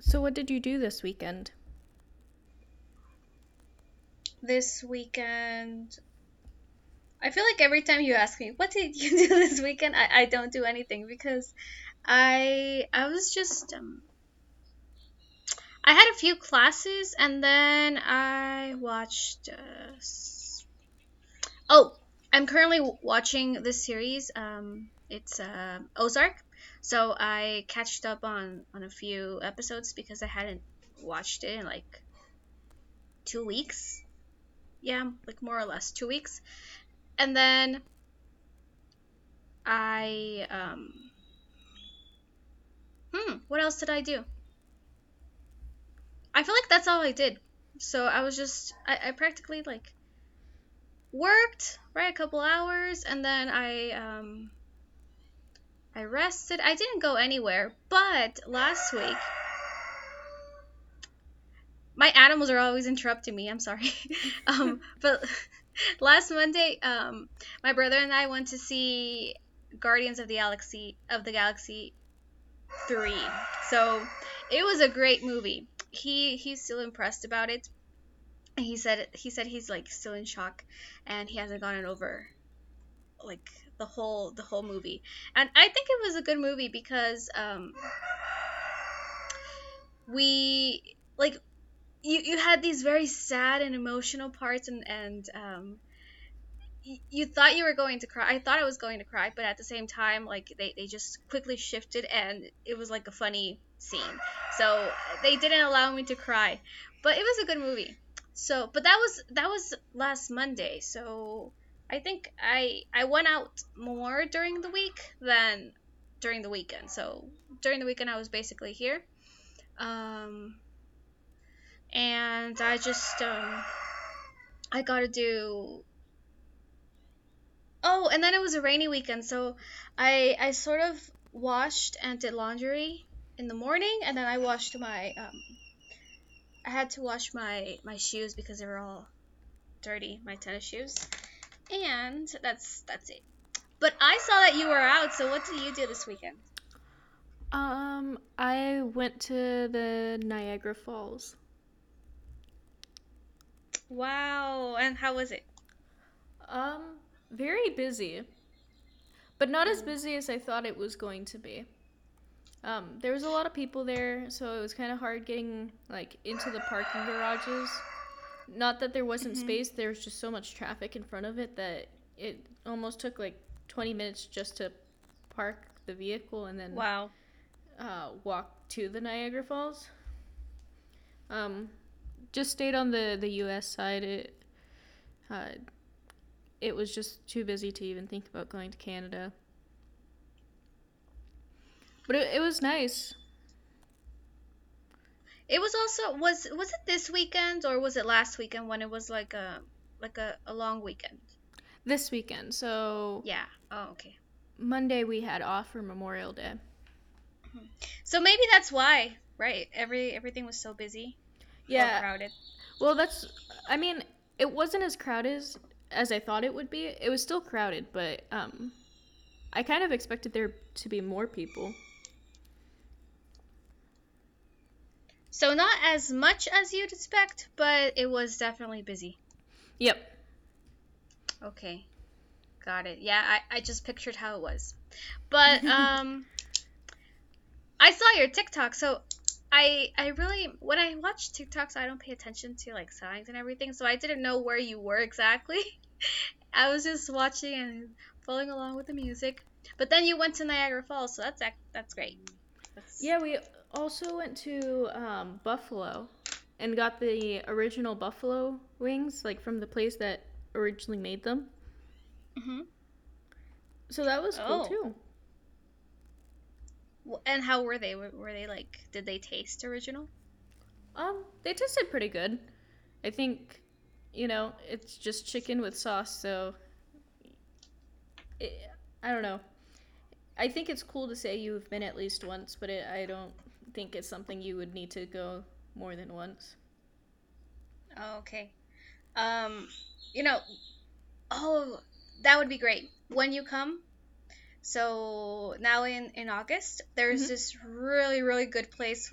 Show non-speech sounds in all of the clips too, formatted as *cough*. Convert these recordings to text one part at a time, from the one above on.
So, what did you do this weekend? This weekend, I feel like every time you ask me, what did you *laughs* do this weekend? I, I don't do anything because I I was just um, I had a few classes and then I watched uh, Oh, I'm currently watching this series. Um it's uh, Ozark. So I catched up on on a few episodes because I hadn't watched it in like 2 weeks. Yeah, like more or less 2 weeks. And then I um hmm, what else did I do? I feel like that's all I did. So I was just I, I practically like worked right a couple hours and then I um I rested. I didn't go anywhere, but last week my animals are always interrupting me. I'm sorry. *laughs* um but *laughs* last Monday um my brother and I went to see Guardians of the Galaxy of the Galaxy 3. So it was a great movie. He he's still impressed about it. And he said he said he's like still in shock and he hasn't gotten over like the whole the whole movie. And I think it was a good movie because um we like you you had these very sad and emotional parts and and um you thought you were going to cry. I thought I was going to cry, but at the same time, like they, they just quickly shifted and it was like a funny scene. So they didn't allow me to cry, but it was a good movie. So, but that was that was last Monday. So I think I I went out more during the week than during the weekend. So during the weekend I was basically here, um, and I just um, I got to do Oh, and then it was a rainy weekend, so I I sort of washed and did laundry in the morning, and then I washed my um I had to wash my my shoes because they were all dirty, my tennis shoes. And that's that's it. But I saw that you were out, so what did you do this weekend? Um, I went to the Niagara Falls. Wow, and how was it? Um, very busy, but not as busy as I thought it was going to be. Um, there was a lot of people there, so it was kind of hard getting like into the parking garages. Not that there wasn't Mhm. space, there was just so much traffic in front of it that it almost took like 20 minutes just to park the vehicle and then Wow. uh, walk to the Niagara Falls. Um, just stayed on the the U.S. side. It uh, it was just too busy to even think about going to Canada. But it, it was nice. It was also was was it this weekend or was it last weekend when it was like a like a, a long weekend? This weekend, so Yeah. Oh, okay. Monday we had off for Memorial Day. So maybe that's why, right? Every everything was so busy. Yeah, crowded. well, that's. I mean, it wasn't as crowded as, as I thought it would be. It was still crowded, but um, I kind of expected there to be more people. So not as much as you'd expect, but it was definitely busy. Yep. Okay. Got it. Yeah, I, I just pictured how it was. But *laughs* um I saw your TikTok, so I I really when I watch TikToks I don't pay attention to like signs and everything, so I didn't know where you were exactly. *laughs* I was just watching and following along with the music. But then you went to Niagara Falls, so that's that's great. That's, Yeah, we also went to um, Buffalo and got the original buffalo wings, like from the place that originally made them. Mhm. So that was cool Oh. too. W- And how were they? Were, were they like did they taste original? Um, they tasted pretty good. I think, you know, it's just chicken with sauce, so it, I don't know. I think it's cool to say you've been at least once, but it, I don't think it's something you would need to go more than once. Oh, okay. Um, you know, oh, that would be great. When you come, So now in in August, there's Mhm. this really really good place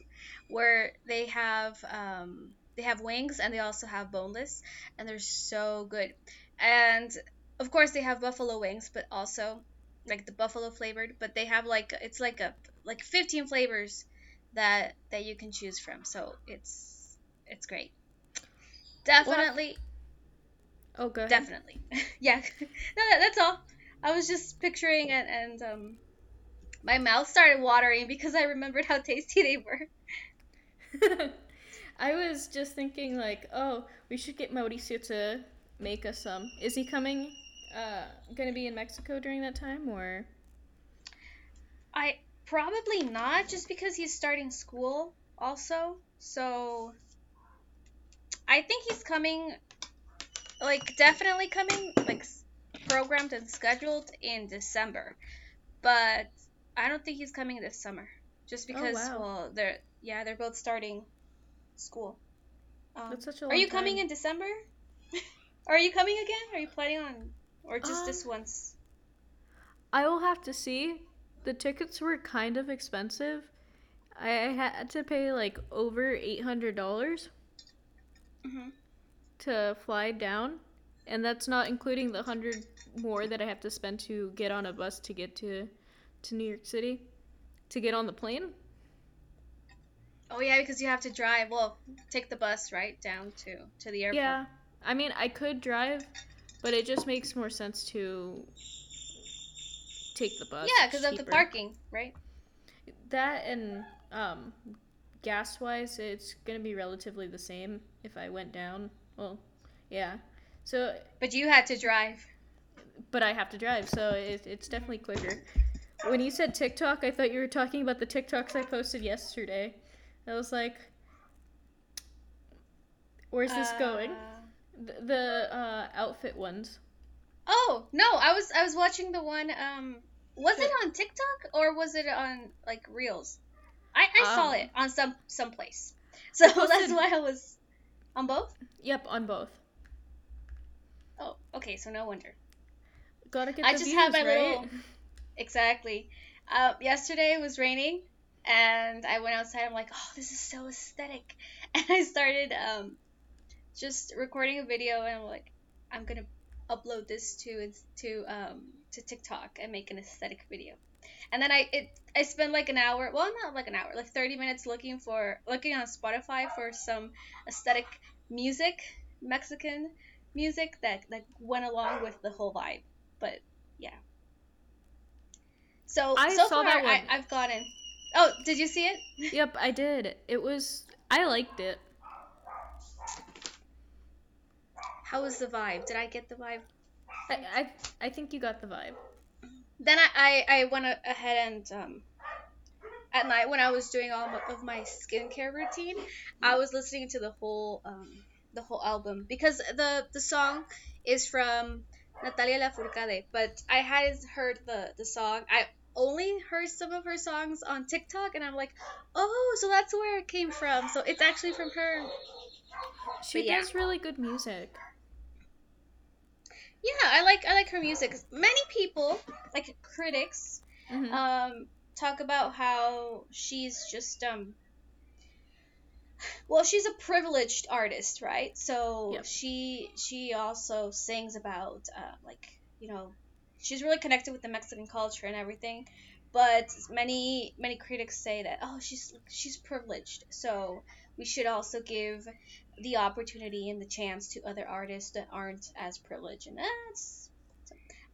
where they have um, they have wings and they also have boneless, and they're so good. And of course they have buffalo wings, but also like the buffalo flavored. But they have like it's like a like 15 flavors that that you can choose from. So it's it's great. Definitely, Oh, good. definitely. *laughs* yeah. *laughs* no, that, that's all. I was just picturing and and um my mouth started watering because I remembered how tasty they were. *laughs* I was just thinking like, oh, we should get Mauricio to make us some. Is he coming? Uh, gonna be in Mexico during that time, or I probably not just because he's starting school also. So I think he's coming like definitely coming like programmed and scheduled in December. But I don't think he's coming this summer just because oh, wow. well they're yeah, they're both starting school. Um, that's such a are you coming time. in December? *laughs* are you coming again? Are you planning on or just this Um, once? I will have to see. The tickets were kind of expensive. I had to pay like over eight hundred dollars Mhm. to fly down, and that's not including the hundred more that I have to spend to get on a bus to get to to New York City, to get on the plane. Oh yeah, because you have to drive. Well, take the bus right down to to the airport. Yeah, I mean I could drive, but it just makes more sense to take the bus. Yeah, because of the parking, right? That and um, gas wise, it's gonna be relatively the same if I went down. Well, yeah. So, But you had to drive. but I have to drive, so it, it's definitely quicker. When you said TikTok, I thought you were talking about the TikToks I posted yesterday. I was like, "Where's this going?" Uh, The, the uh, outfit ones. Oh no, I was I was watching the one. Um, was it on TikTok or was it on like Reels? I, I saw Um, it on some some place. So *laughs* posted- that's why I was on both. Yep, on both. Oh, okay. So no wonder. Gotta get I just views, have my right? little- *laughs* Exactly. Uh, yesterday it was raining, and I went outside. I'm like, oh, this is so aesthetic, *laughs* and I started um, just recording a video, and I'm like, I'm gonna upload this to to um to TikTok and make an aesthetic video. And then I it I spent like an hour, well not like an hour, like 30 minutes looking for looking on Spotify for some aesthetic music, Mexican music that that went along with the whole vibe. But yeah. So I so saw far that I. I've gotten. Oh, did you see it? Yep, I did. It was. I liked it. How was the vibe? Did I get the vibe? I, I, I think you got the vibe. Then I, I, I went ahead and um, at night when I was doing all of my skincare routine, I was listening to the whole um, the whole album because the the song is from Natalia Lafourcade, but I hadn't heard the the song. I only heard some of her songs on TikTok, and I'm like, oh, so that's where it came from. So it's actually from her. She yeah. does really good music. Yeah, I like I like her music. Many people, like critics, Mhm. um, talk about how she's just um well she's a privileged artist right so Yep. she she also sings about uh, like you know she's really connected with the mexican culture and everything but many many critics say that oh she's she's privileged so we should also give the opportunity and the chance to other artists that aren't as privileged and that's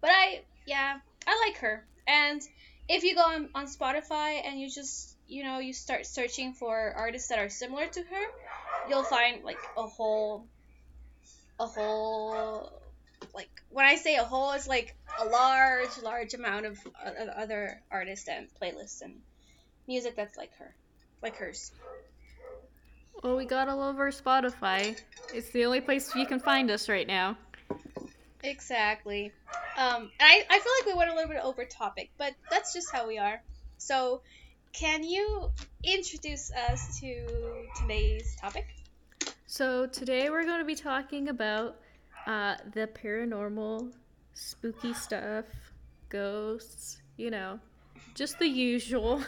but i yeah i like her and if you go on, on Spotify and you just you know you start searching for artists that are similar to her, you'll find like a whole a whole like when I say a whole, it's like a large large amount of, of other artists and playlists and music that's like her, like hers. Well, we got all over Spotify. It's the only place you can find us right now. Exactly. Um, I, I feel like we went a little bit over topic, but that's just how we are. So, can you introduce us to today's topic? So today we're going to be talking about uh, the paranormal, spooky stuff, ghosts, you know, just the usual.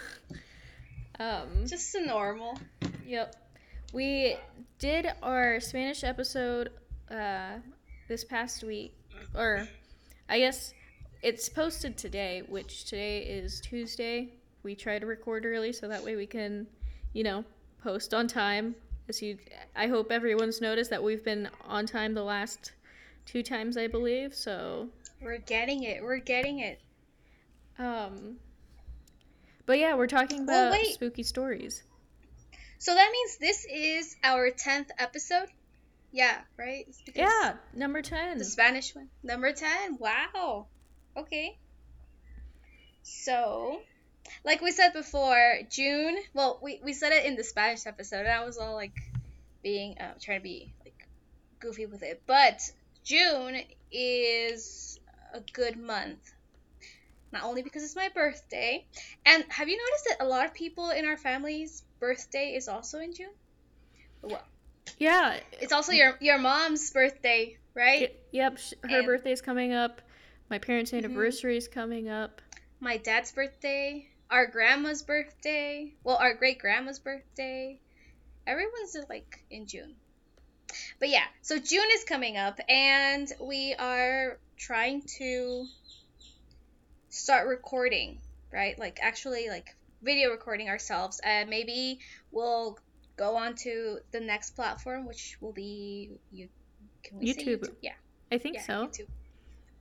*laughs* um, Just the normal. Yep. We did our Spanish episode uh, this past week, or I guess it's posted today, which today is Tuesday. We try to record early so that way we can, you know, post on time. As you, I hope everyone's noticed that we've been on time the last two times, I believe. So, We're getting it. We're getting it. um, but yeah, we're talking about spooky stories. So that means this is our 10th episode? Yeah, right? Yeah, number ten. The Spanish one. Number 10. Wow. Okay. So, like we said before, June, well, we, we said it in the Spanish episode, and I was all like being, uh, trying to be like goofy with it. But June is a good month. Not only because it's my birthday, and have you noticed that a lot of people in our family's birthday is also in June? Well, Yeah, it's also your your mom's birthday, right? Yep, her And- birthday's coming up. My parents' Mhm. anniversary is coming up. my dad's birthday, our grandma's birthday, well, our great grandma's birthday. Everyone's like in June. But yeah, so June is coming up, and we are trying to start recording, right? Like actually, like video recording ourselves, and maybe we'll go on to the next platform, which will be you. Can we say YouTube. YouTube? Yeah. I think yeah, so. YouTube.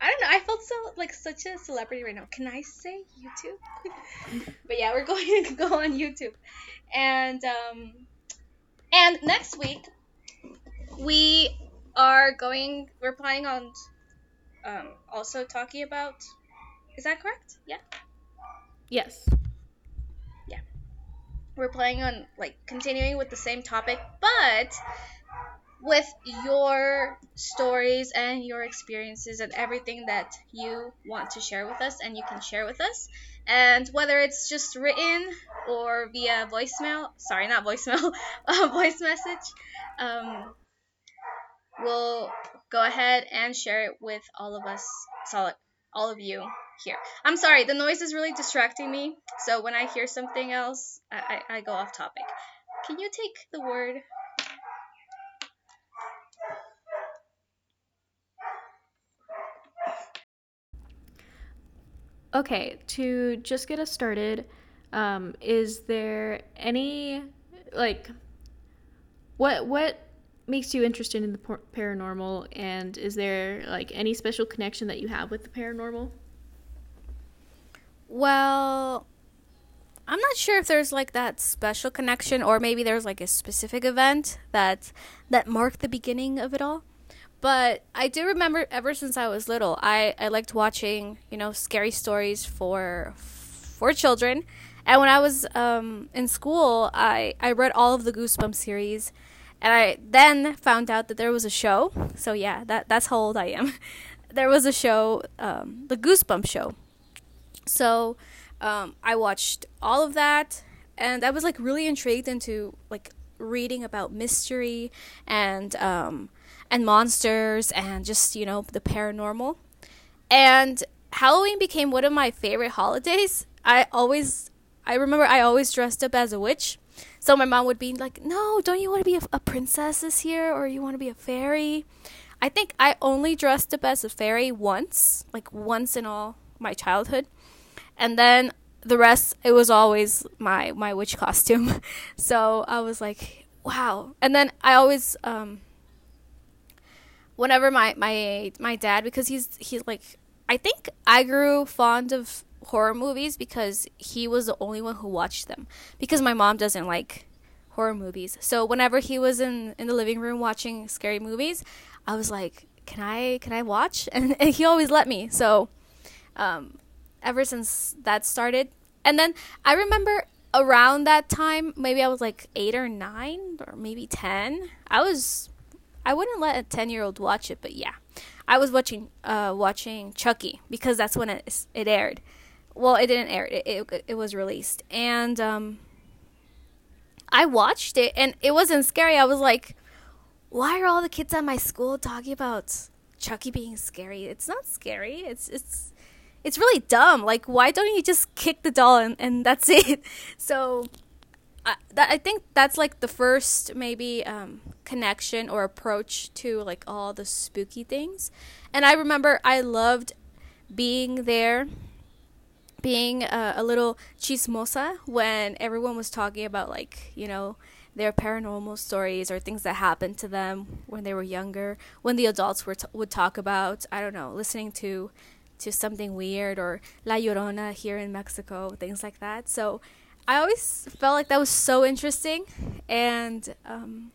I don't know. I felt so like such a celebrity right now. Can I say YouTube? *laughs* but yeah, we're going to go on YouTube, and um, and next week we are going. We're planning on um also talking about. Is that correct? Yeah. Yes. Yeah. We're planning on like continuing with the same topic, but with your stories and your experiences and everything that you want to share with us and you can share with us. And whether it's just written or via voicemail, sorry, not voicemail, *laughs* a voice message, um, we'll go ahead and share it with all of us, all of you here. I'm sorry, the noise is really distracting me. So when I hear something else, I, I, I go off topic. Can you take the word? Okay, to just get us started, um, is there any like what what makes you interested in the paranormal and is there like any special connection that you have with the paranormal? Well, I'm not sure if there's like that special connection or maybe there's like a specific event that that marked the beginning of it all. But I do remember ever since I was little, I, I liked watching, you know, scary stories for for children. And when I was um, in school, I, I read all of the Goosebumps series. And I then found out that there was a show. So yeah, that that's how old I am. *laughs* there was a show, um, the Goosebumps show. So um, I watched all of that, and I was like really intrigued into like reading about mystery and um, and monsters and just you know the paranormal. And Halloween became one of my favorite holidays. I always, I remember I always dressed up as a witch. So my mom would be like, "No, don't you want to be a, a princess this year, or you want to be a fairy?" I think I only dressed up as a fairy once, like once in all my childhood and then the rest it was always my my witch costume. *laughs* So i was like wow. And then i always um whenever my my my dad because he's he's like i think i grew fond of horror movies because he was the only one who watched them. Because my mom doesn't like horror movies. So whenever he was in in the living room watching scary movies i was like can i can i watch? And, *laughs* and he always let me. So um ever since that started. And then I remember around that time, maybe I was like eight or nine, or maybe 10. I was, I wouldn't let a 10 year old watch it, but yeah. I was watching, uh, watching Chucky because that's when it, it aired. Well, it didn't air, it, it, it was released. And, um, I watched it and it wasn't scary. I was like, why are all the kids at my school talking about Chucky being scary? It's not scary. It's, it's, it's really dumb. Like, why don't you just kick the doll and, and that's *laughs* it? So, I, that, I think that's like the first maybe um, connection or approach to like all the spooky things. And I remember I loved being there, being a, a little chismosa when everyone was talking about like, you know, their paranormal stories or things that happened to them when they were younger. When the adults were t- would talk about, I don't know, listening to to something weird or La Llorona here in Mexico, things like that. So I always felt like that was so interesting, and um,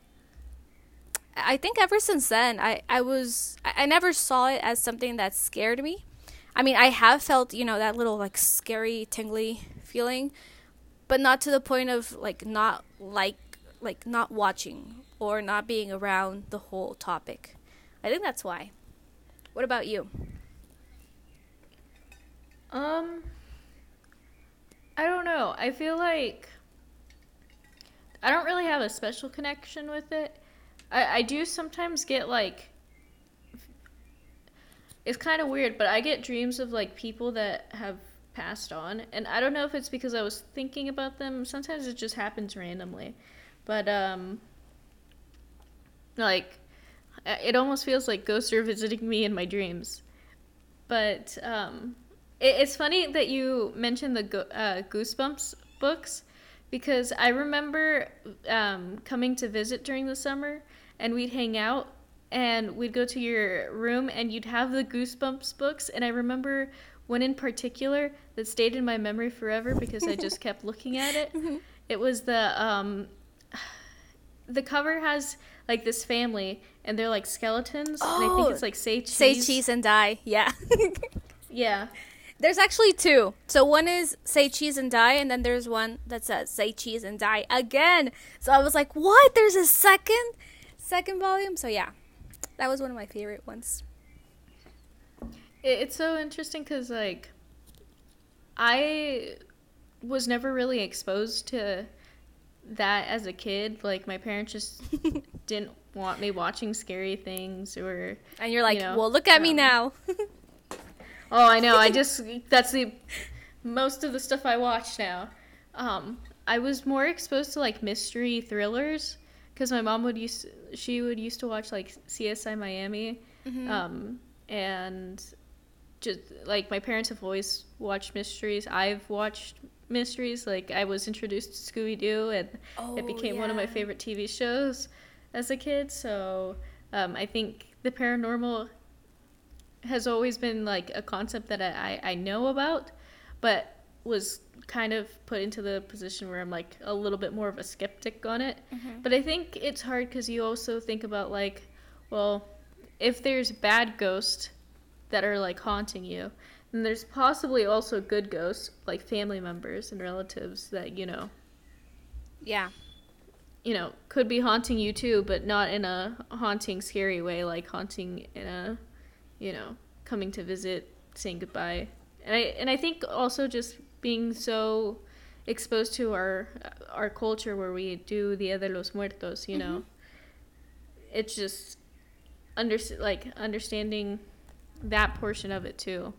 I think ever since then, I I was I never saw it as something that scared me. I mean, I have felt you know that little like scary, tingly feeling, but not to the point of like not like like not watching or not being around the whole topic. I think that's why. What about you? Um, I don't know. I feel like I don't really have a special connection with it. I, I do sometimes get like it's kind of weird, but I get dreams of like people that have passed on, and I don't know if it's because I was thinking about them. Sometimes it just happens randomly, but um, like it almost feels like ghosts are visiting me in my dreams. But um, it's funny that you mentioned the go- uh, Goosebumps books because I remember um, coming to visit during the summer and we'd hang out and we'd go to your room and you'd have the Goosebumps books. And I remember one in particular that stayed in my memory forever because I just kept looking at it. *laughs* It was the um, the cover has like this family and they're like skeletons and I think Oh, it's like say cheese. Say cheese and die. Yeah. *laughs* Yeah. There's actually two. So one is say cheese and die, and then there's one that says say cheese and die again. So I was like, what? There's a second, second volume. So yeah, that was one of my favorite ones. It's so interesting because like I was never really exposed to that as a kid. Like my parents just *laughs* didn't want me watching scary things or And you're like, You know, well, look at me um, now. *laughs* oh I know I just that's the most of the stuff I watch now. Um, I was more exposed to like mystery thrillers because my mom would use she would used to watch like CSI Miami, um, and just like my parents have always watched mysteries. I've watched mysteries. Like I was introduced to Scooby Doo, and Oh, it became one of my favorite TV shows as a kid. So um, I think the paranormal has always been like a concept that I, I, know about, but was kind of put into the position where I'm like a little bit more of a skeptic on it. Mm-hmm. But I think it's hard because you also think about like, well, if there's bad ghosts that are like haunting you, then there's possibly also good ghosts like family members and relatives that you know yeah. you know, could be haunting you too, but not in a haunting, scary way, like haunting in a, you know, coming to visit, saying goodbye. And I and I think also just being so exposed to our our culture where we do Dia de los Muertos, you know, mm-hmm. it's just under like understanding that portion of it too.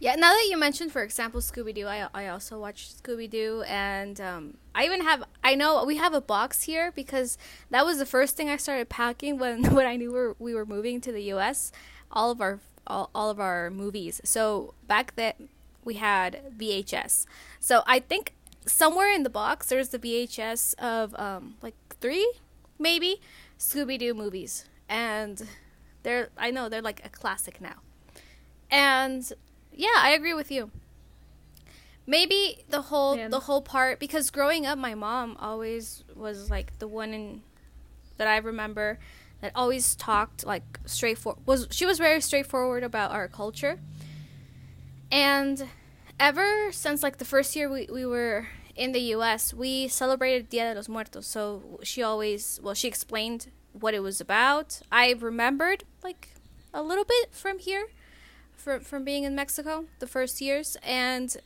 Yeah, now that you mentioned, for example, Scooby Doo, I, I also watched Scooby Doo, and um, I even have I know we have a box here because that was the first thing I started packing when *laughs* when I knew we were, we were moving to the U.S. All of our all, all of our movies. So back then we had VHS. So I think somewhere in the box there's the VHS of um, like three maybe Scooby Doo movies, and they're I know they're like a classic now, and yeah, I agree with you. Maybe the whole the whole part because growing up, my mom always was like the one in that I remember that always talked like straightforward. Was she was very straightforward about our culture, and ever since like the first year we, we were in the U.S., we celebrated Dia de los Muertos. So she always well she explained what it was about. I remembered like a little bit from here from from being in Mexico the first years and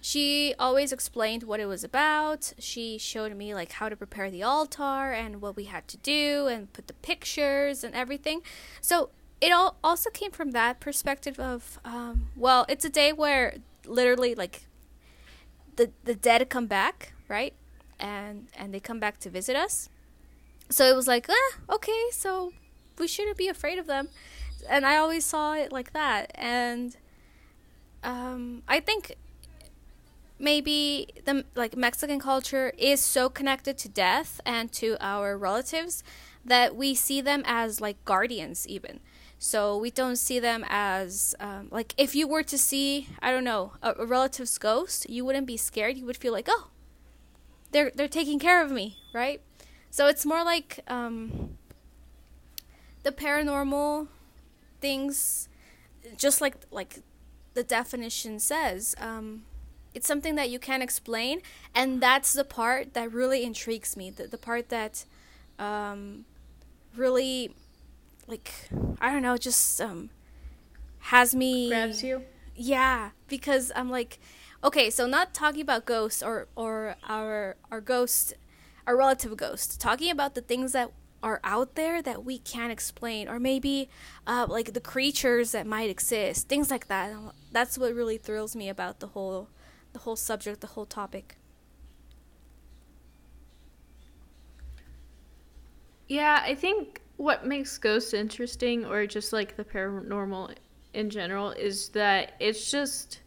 she always explained what it was about. She showed me like how to prepare the altar and what we had to do and put the pictures and everything. So it all also came from that perspective of um, well, it's a day where literally like the the dead come back, right? And and they come back to visit us. So it was like, ah, okay, so we shouldn't be afraid of them. And I always saw it like that. And um, I think maybe the like Mexican culture is so connected to death and to our relatives that we see them as like guardians even so we don't see them as um, like if you were to see I don't know a, a, relative's ghost, you wouldn't be scared. You would feel like oh, they're they're taking care of me, right? So it's more like um, the paranormal things, just like like the definition says. Um, it's something that you can't explain, and that's the part that really intrigues me. The the part that um, really like I don't know, just um has me grabs you. Yeah, because I'm like, okay, so not talking about ghosts or or our our ghost, our relative ghost, talking about the things that are out there that we can't explain, or maybe uh, like the creatures that might exist, things like that. That's what really thrills me about the whole the whole subject, the whole topic. Yeah, I think what makes ghosts interesting or just like the paranormal in general is that it's just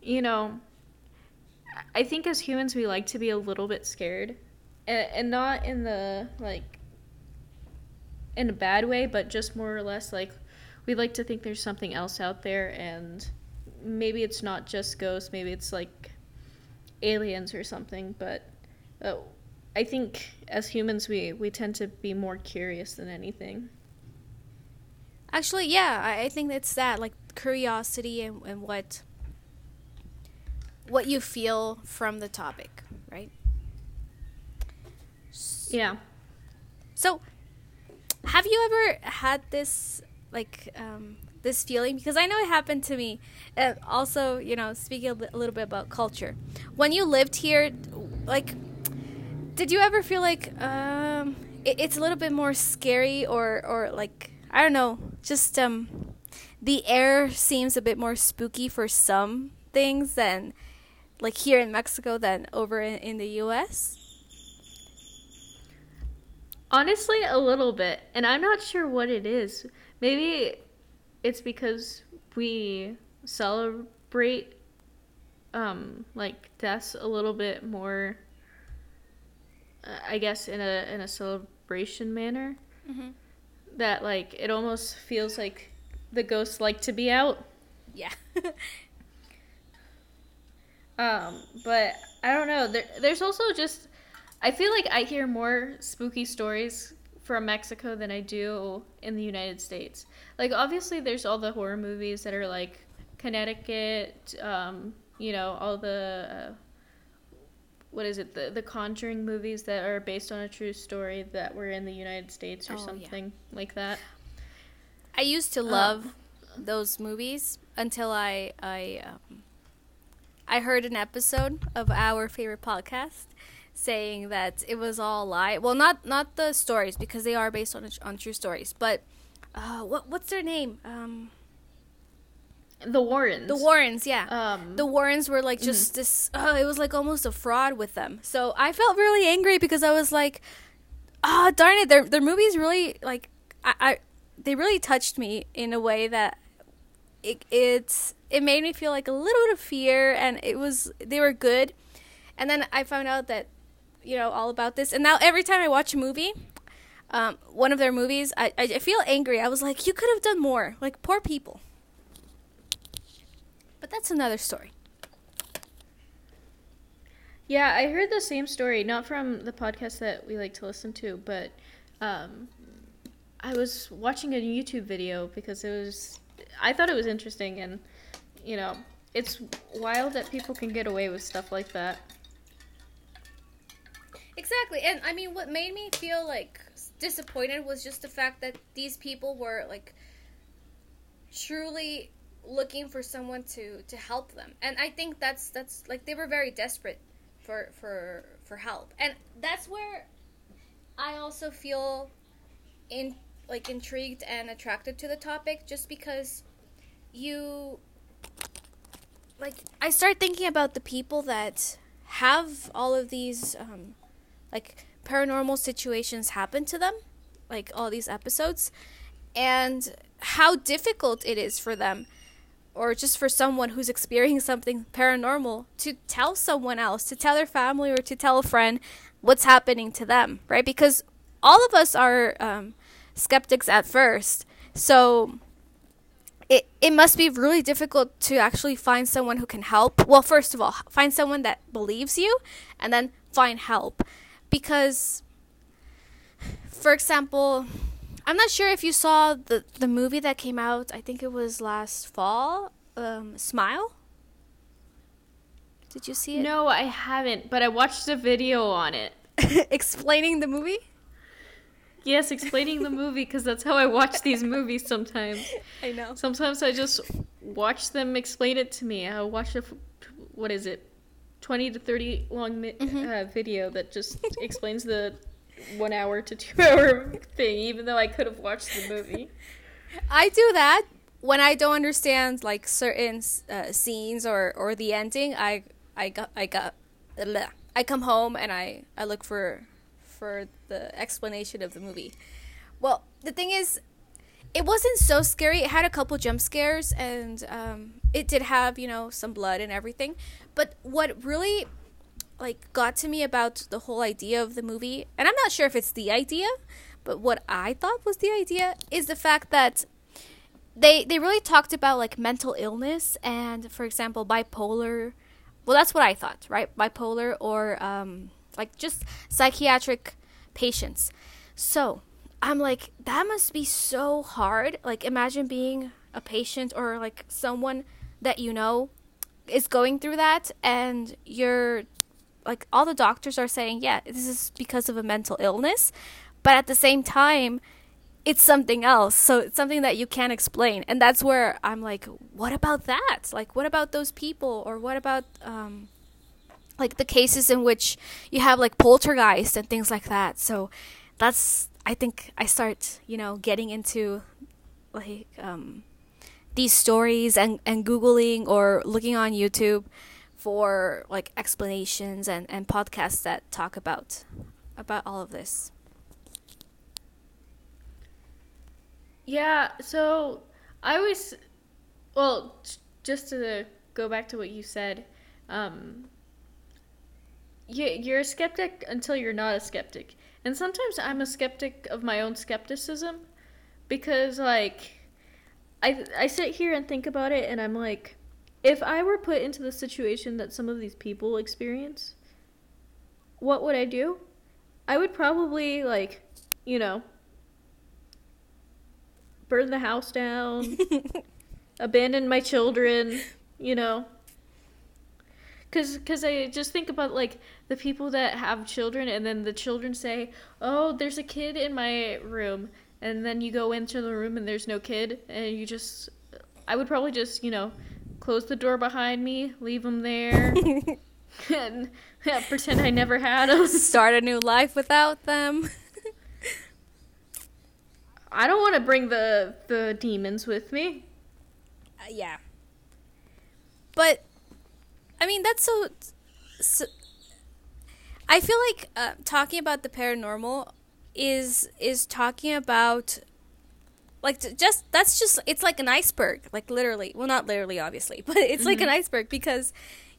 you know i think as humans we like to be a little bit scared and, and not in the like in a bad way but just more or less like we like to think there's something else out there and maybe it's not just ghosts maybe it's like aliens or something but uh, I think as humans we we tend to be more curious than anything. Actually, yeah, I, I think it's that like curiosity and, and what what you feel from the topic? Yeah. So, have you ever had this like um, this feeling? Because I know it happened to me. And also, you know, speaking a, bit, a little bit about culture, when you lived here, like did you ever feel like um, it, it's a little bit more scary or or like I don't know, just um, the air seems a bit more spooky for some things than like here in Mexico than over in, in the U.S. Honestly, a little bit, and I'm not sure what it is. Maybe it's because we celebrate um like deaths a little bit more I guess in a in a celebration manner. Mm-hmm. That like it almost feels like the ghosts like to be out. Yeah. *laughs* um, but I don't know. There, there's also just I feel like I hear more spooky stories from Mexico than I do in the United States. Like obviously there's all the horror movies that are like Connecticut, um, you know, all the uh, what is it the the Conjuring movies that are based on a true story that were in the United States or oh, something yeah. like that. I used to love um, those movies until I I um, I heard an episode of our favorite podcast saying that it was all a lie. Well, not not the stories because they are based on on true stories, but uh, what what's their name? Um, the Warrens. The Warrens, yeah. Um, the Warrens were like just mm-hmm. this. Uh, it was like almost a fraud with them. So I felt really angry because I was like, "Ah, oh, darn it! Their their movies really like I, I they really touched me in a way that it it's it made me feel like a little bit of fear, and it was they were good. And then I found out that you know all about this, and now every time I watch a movie. Um, one of their movies, I, I feel angry. I was like, you could have done more. Like, poor people. But that's another story. Yeah, I heard the same story, not from the podcast that we like to listen to, but um, I was watching a YouTube video because it was, I thought it was interesting, and you know, it's wild that people can get away with stuff like that. Exactly, and I mean, what made me feel like disappointed was just the fact that these people were like truly looking for someone to to help them. And i think that's that's like they were very desperate for for for help. And that's where i also feel in like intrigued and attracted to the topic just because you like I start thinking about the people that have all of these um like paranormal situations happen to them, like all these episodes, and how difficult it is for them or just for someone who's experiencing *laughs* something paranormal to tell someone else, to tell their family or to tell a friend what's happening to them, right? Because all of us are um, skeptics at first. So it, it must be really difficult to actually find someone who can help. Well, first of all, find someone that believes you and then find help. Because, for example, I'm not sure if you saw the the movie that came out. I think it was last fall. Um, Smile. Did you see it? No, I haven't, but I watched a video on it. *laughs* Explaining the movie. Yes, explaining the movie because that's how I watch these *laughs* movies sometimes. I know. Sometimes I just watch them explain it to me. I watch a, what is it, 20 to 30 long mi- Mm-hmm. uh, video that just *laughs* explains the one hour to two *laughs* hour thing, even though I could have watched the movie. I do that when I don't understand like certain uh, scenes or or the ending. I I got I got bleh. I come home and I I look for for the explanation of the movie. Well, the thing is, it wasn't so scary. It had a couple jump scares and um, it did have you know some blood and everything. But what really like got to me about the whole idea of the movie, and I'm not sure if it's the idea, but what I thought was the idea is the fact that they they really talked about like mental illness and for example bipolar well that's what i thought right bipolar or um, like just psychiatric patients so i'm like that must be so hard like imagine being a patient or like someone that you know is going through that and you're like all the doctors are saying yeah this is because of a mental illness but at the same time it's something else. So it's something that you can't explain. And that's where I'm like, what about that? Like, what about those people? Or what about, um, like the cases in which you have like poltergeist and things like that. So that's, I think I start, you know, getting into like, um, these stories and, and Googling or looking on YouTube for like explanations and, and podcasts that talk about, about all of this. Yeah, so I was, well, just to go back to what you said, um, you, you're a skeptic until you're not a skeptic. And sometimes I'm a skeptic of my own skepticism because, like, I, I sit here and think about it and I'm like, if I were put into the situation that some of these people experience, what would I do? I would probably, like, you know, burn the house down, *laughs* abandon my children, you know. Cause, cause I just think about like the people that have children, and then the children say, "Oh, there's a kid in my room," and then you go into the room and there's no kid, and you just, I would probably just, you know, close the door behind me, leave them there, *laughs* and yeah, pretend I never had them. *laughs* Start a new life without them. *laughs* I don't want to bring the the demons with me. Uh, yeah. But I mean that's so, so I feel like uh, talking about the paranormal is is talking about like just that's just it's like an iceberg like literally well not literally obviously *laughs* but it's like an iceberg because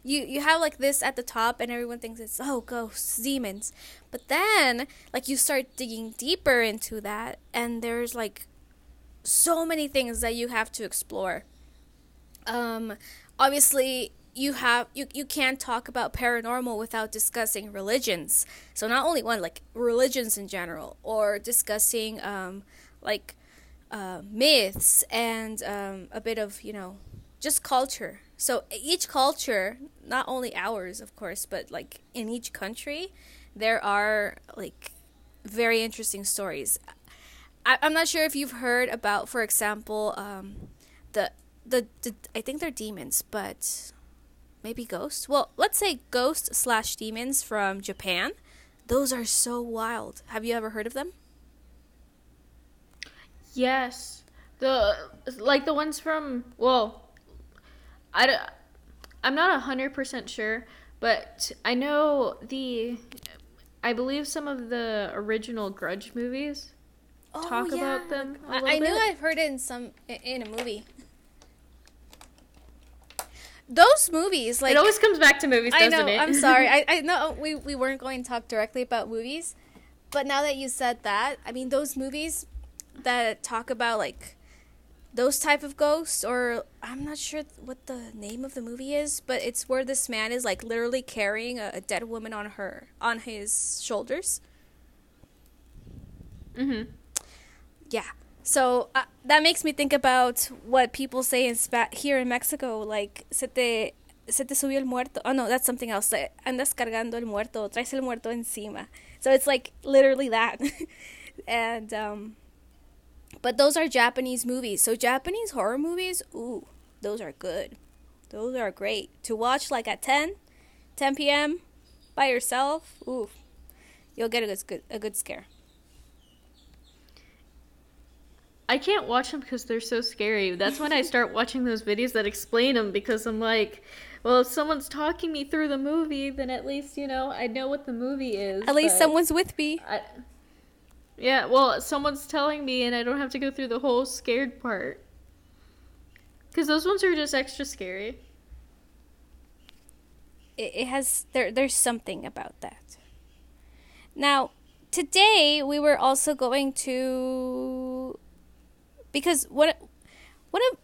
you you have like this at the top and everyone thinks it's oh ghosts demons but then like you start digging deeper into that and there's like so many things that you have to explore. Um obviously you have you, you can't talk about paranormal without discussing religions. So not only one like religions in general or discussing um like uh, myths and um, a bit of you know just culture. So each culture not only ours of course but like in each country there are like very interesting stories. I, i'm not sure if you've heard about for example um, the, the the i think they're demons but maybe ghosts well let's say ghosts slash demons from japan those are so wild have you ever heard of them Yes. The like the ones from well, I don't, I'm not hundred percent sure, but I know the I believe some of the original Grudge movies oh, talk about them. a Oh, I, I knew. I've heard it in some in a movie. Those movies, like it always comes back to movies, I doesn't know. it? I'm *laughs* sorry. I, I know we, we weren't going to talk directly about movies, but now that you said that, I mean those movies that talk about like those type of ghosts, or I'm not sure what the name of the movie is, but it's where this man is like literally carrying a, a dead woman on her on his shoulders. mm-hmm. Yeah. So uh, that makes me think about what people say in here in Mexico, like se te se te subió el muerto. Oh no, that's something else. Like, Andas cargando el muerto, traes el muerto encima. So it's like literally that. *laughs* and um but those are Japanese movies. So Japanese horror movies, ooh, those are good. Those are great to watch like at 10, 10 p.m. by yourself. Ooh. You'll get a good a good scare. I can't watch them because they're so scary. That's when I *laughs* start watching those videos that explain them because I'm like, well, if someone's talking me through the movie, then at least you know I know what the movie is. At least someone's with me. I, yeah, well, someone's telling me, and I don't have to go through the whole scared part. Because those ones are just extra scary. it, it has there there's something about that now today we were also going to because one one of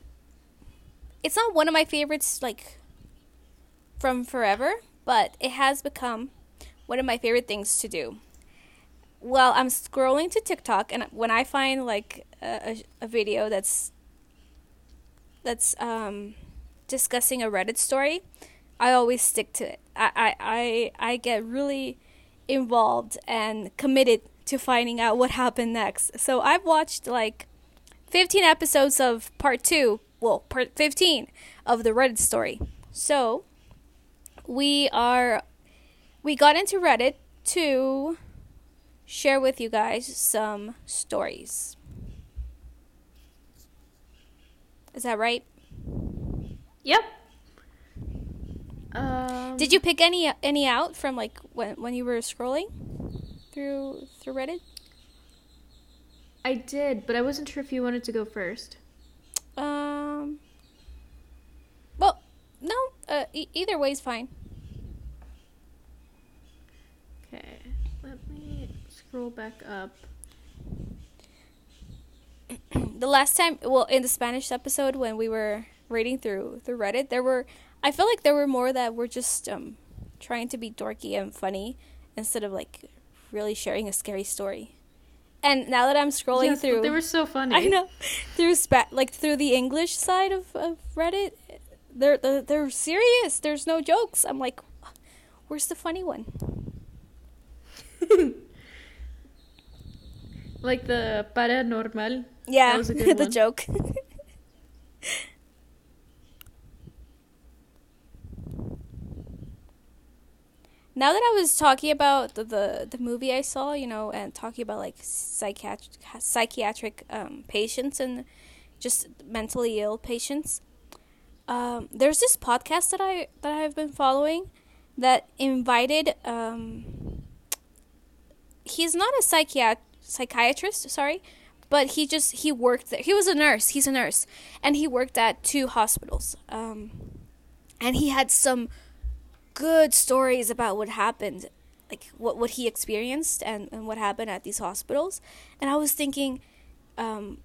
it's not one of my favorites like from forever but it has become one of my favorite things to do well i'm scrolling to tiktok and when i find like a, a, a video that's that's um discussing a reddit story I always stick to it. I, I, I, I get really involved and committed to finding out what happened next. So I've watched like 15 episodes of part two, well, part 15 of the Reddit story. So we are, we got into Reddit to share with you guys some stories. Is that right? Yep. Um, Did you pick any any out from like when when you were scrolling through through Reddit? I did, but I wasn't sure if you wanted to go first. Um. Well, no. Uh, e- either way is fine. Okay, let me scroll back up. *clears throat* the last time, well, in the Spanish episode when we were reading through the Reddit, there were I feel like there were more that were just um trying to be dorky and funny instead of like really sharing a scary story. And now that I'm scrolling Yes, through, they were so funny. *laughs* I know through spa- like through the English side of, of Reddit, they're, they're they're serious. There's no jokes. I'm like, where's the funny one? *laughs* like the paranormal. Yeah, That was a *laughs* good the joke. Now that I was talking about the, the, the movie I saw, you know, and talking about like psychiatric psychiatric um, patients and just mentally ill patients, um, there's this podcast that I that I've been following that invited. Um, he's not a psychiat psychiatrist, sorry, but he just he worked there. He was a nurse. He's a nurse, and he worked at two hospitals. Um, and he had some good stories about what happened, like what what he experienced and and what happened at these hospitals. And I was thinking, um,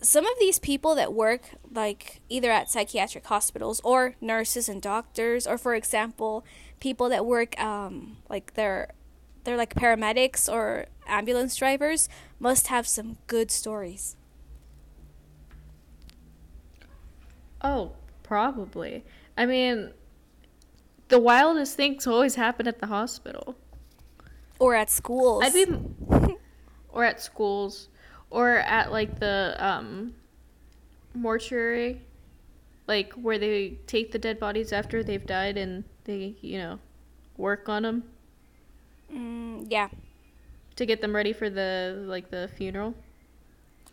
some of these people that work like either at psychiatric hospitals or nurses and doctors, or for example, people that work um, like they're they're like paramedics or ambulance drivers must have some good stories. Oh, probably. I mean, the wildest things always happen at the hospital. Or at schools. I'd be, *laughs* or at schools, or at like the um, mortuary, like where they take the dead bodies after they've died and they, you know, work on them mm, yeah. to get them ready for the like the funeral.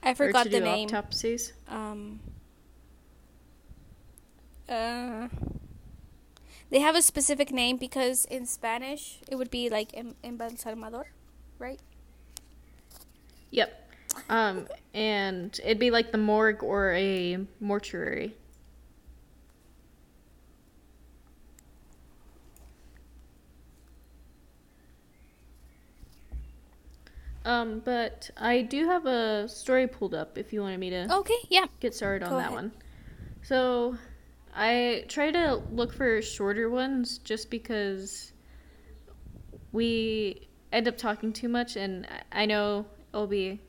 I or forgot the name. autopsies. Um. Uh. They have a specific name because in Spanish it would be like embalsamador, right? Yep. Um, and it'd be like the morgue or a mortuary. Um, but I do have a story pulled up if you wanted me to Okay, yeah. get started on Go that ahead. one. So, I try to look for shorter ones just because we end up talking too much, and I know it'll be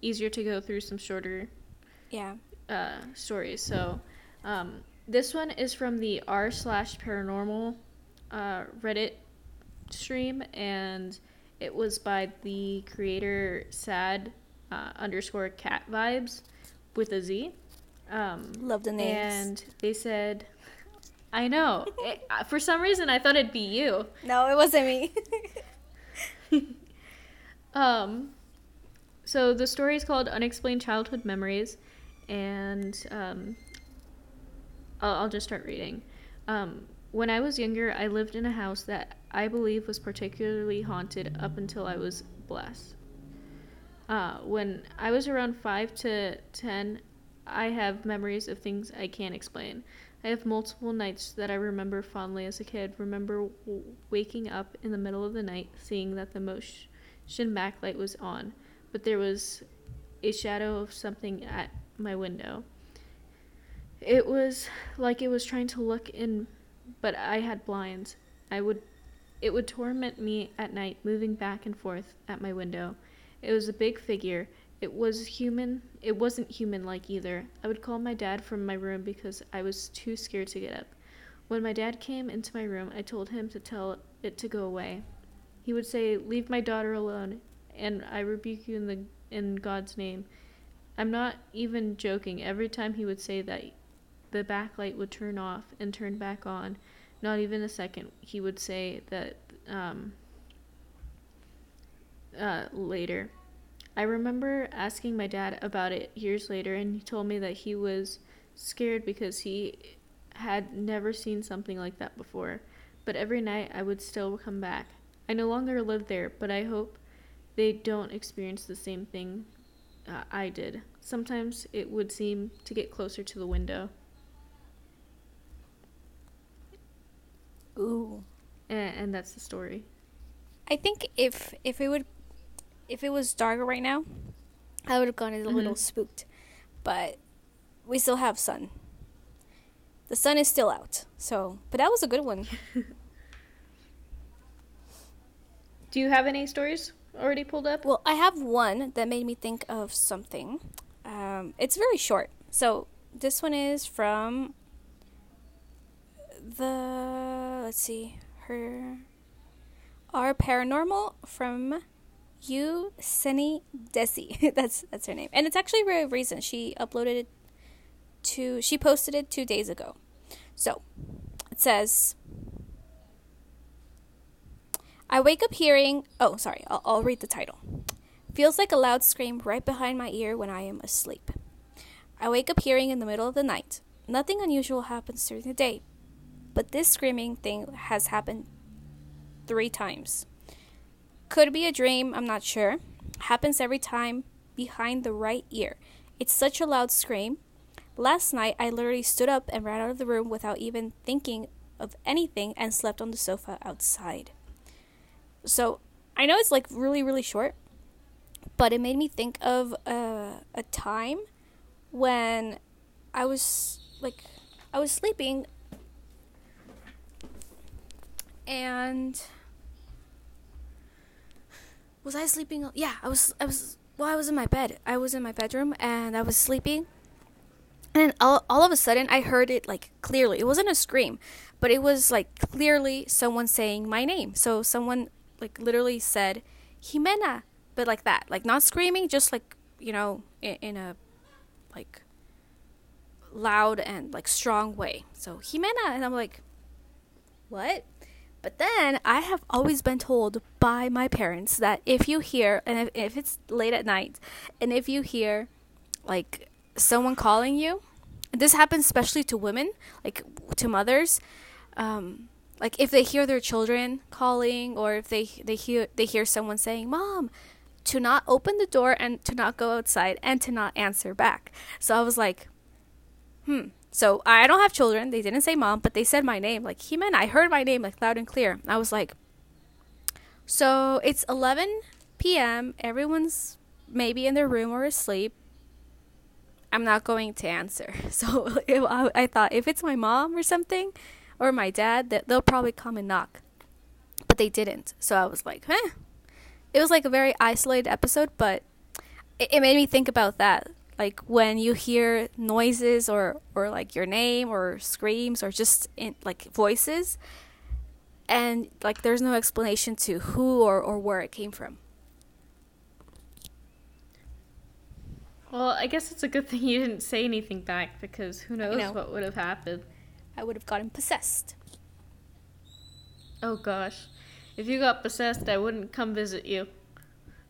easier to go through some shorter Yeah. uh, stories. So, um, this one is from the r slash paranormal uh, Reddit stream, and it was by the creator sad uh, underscore cat vibes with a Z. Um, Love the names. and they said, I know. It, uh, for some reason, I thought it'd be you. No, it wasn't me. *laughs* Um, so the story is called Unexplained Childhood Memories, and um, I'll, I'll just start reading. Um, when I was younger, I lived in a house that I believe was particularly haunted up until I was blessed. Uh, when I was around 5 to 10, I have memories of things I can't explain. I have multiple nights that I remember fondly as a kid. Remember w- waking up in the middle of the night, seeing that the motion backlight was on, but there was a shadow of something at my window. It was like it was trying to look in, but I had blinds. I would, it would torment me at night, moving back and forth at my window. It was a big figure. It was human. It wasn't human like either. I would call my dad from my room because I was too scared to get up. When my dad came into my room, I told him to tell it to go away. He would say, "Leave my daughter alone," and I rebuke you in the in God's name. I'm not even joking. Every time he would say that, the backlight would turn off and turn back on. Not even a second. He would say that um, uh, later. I remember asking my dad about it years later, and he told me that he was scared because he had never seen something like that before. But every night I would still come back. I no longer live there, but I hope they don't experience the same thing uh, I did. Sometimes it would seem to get closer to the window. Ooh. And, and that's the story. I think if if it would if it was darker right now, I would have gone a little Mhm. spooked. But we still have sun. The sun is still out. So, but that was a good one. *laughs* Do you have any stories already pulled up? Well, I have one that made me think of something. Um, it's very short. So this one is from the let's see her our paranormal from you Seni Desi. *laughs* that's that's her name, and it's actually very recent. She uploaded it to she posted it two days ago. So it says. I wake up hearing. Oh, sorry. I'll, I'll read the title. Feels like a loud scream right behind my ear when I am asleep. I wake up hearing in the middle of the night. Nothing unusual happens during the day, but this screaming thing has happened three times. Could be a dream, I'm not sure. Happens every time behind the right ear. It's such a loud scream. Last night, I literally stood up and ran out of the room without even thinking of anything and slept on the sofa outside. So I know it's like really, really short, but it made me think of a, a time when I was like, I was sleeping and was I sleeping? Yeah, I was, I was, well, I was in my bed. I was in my bedroom and I was sleeping. And all, all of a sudden, I heard it like clearly. It wasn't a scream, but it was like clearly someone saying my name. So someone like literally said Ximena, but like that, like not screaming, just like you know, in, in a like loud and like strong way. So Ximena, and I'm like, what? But then I have always been told by my parents that if you hear, and if, if it's late at night, and if you hear like someone calling you. This happens especially to women, like to mothers. Um, like if they hear their children calling, or if they they hear they hear someone saying, "Mom," to not open the door and to not go outside and to not answer back. So I was like, hmm. So I don't have children. They didn't say mom, but they said my name. Like he meant I heard my name like loud and clear. I was like, so it's 11 p.m. Everyone's maybe in their room or asleep. I'm not going to answer. *laughs* So *laughs* I, I thought if it's my mom or something, or my dad, that they'll probably come and knock. But they didn't. So I was like, huh. It was like a very isolated episode, but it, it made me think about that. Like when you hear noises or or like your name or screams or just in, like voices, and like there's no explanation to who or, or where it came from. Well, I guess it's a good thing you didn't say anything back because who knows know. what would have happened. I would have gotten possessed. Oh gosh. If you got possessed, I wouldn't come visit you.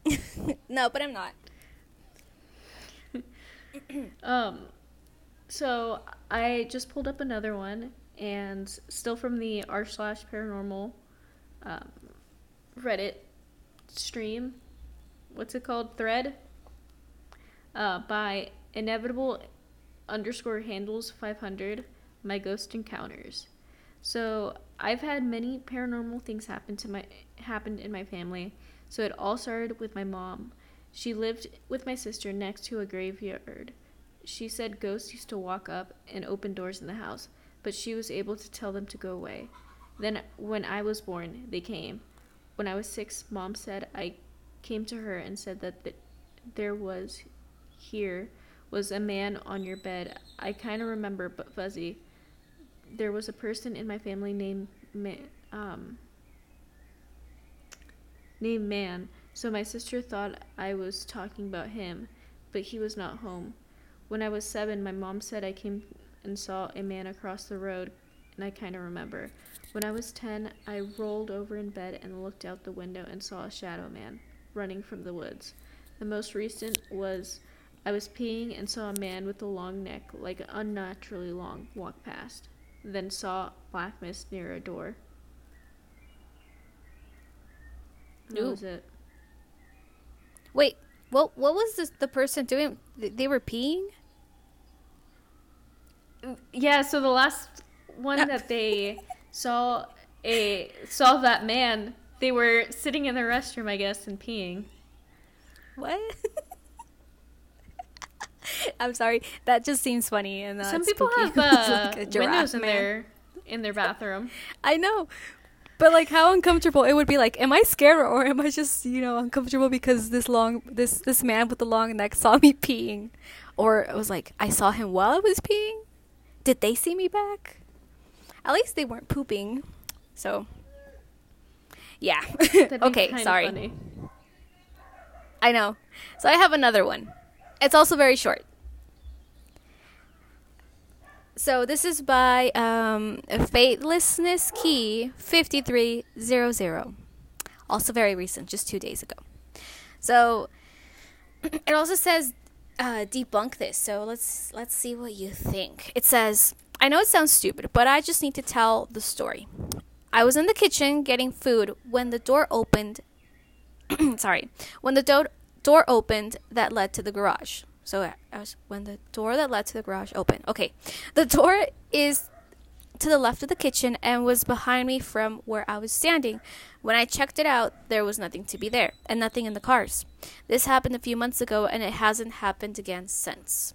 *laughs* no, but I'm not. Um so I just pulled up another one and still from the r slash paranormal um, Reddit stream. What's it called? Thread? Uh, by inevitable underscore handles 500 my ghost encounters so i've had many paranormal things happen to my happened in my family so it all started with my mom she lived with my sister next to a graveyard she said ghosts used to walk up and open doors in the house but she was able to tell them to go away then when i was born they came when i was six mom said i came to her and said that th- there was here was a man on your bed. I kind of remember, but fuzzy. There was a person in my family named um, named Man. So my sister thought I was talking about him, but he was not home. When I was seven, my mom said I came and saw a man across the road, and I kind of remember. When I was 10, I rolled over in bed and looked out the window and saw a shadow man running from the woods. The most recent was I was peeing and saw a man with a long neck, like unnaturally long, walk past. Then saw black mist near a door. That Ooh. was it. Wait, what what was this, the person doing? They were peeing? Yeah, so the last one that they *laughs* saw a saw that man, they were sitting in the restroom, I guess, and peeing. What? *laughs* I'm sorry. That just seems funny and not Some people spooky. have *laughs* uh, like windows in man. their in their bathroom. I know. But like how uncomfortable it would be like am I scared or am I just, you know, uncomfortable because this long this this man with the long neck saw me peeing or it was like I saw him while I was peeing? Did they see me back? At least they weren't pooping. So yeah. *laughs* Okay, sorry. I know. So I have another one. It's also very short. So this is by um, Fatelessness Key 5300. Also very recent, just two days ago. So *clears throat* it also says uh, debunk this. So let's let's see what you think. It says, I know it sounds stupid, but I just need to tell the story. I was in the kitchen getting food when the door opened *clears throat* sorry, when the do- door opened that led to the garage. So when the door that led to the garage opened. Okay, the door is to the left of the kitchen and was behind me from where I was standing. When I checked it out, there was nothing to be there and nothing in the cars. This happened a few months ago and it hasn't happened again since.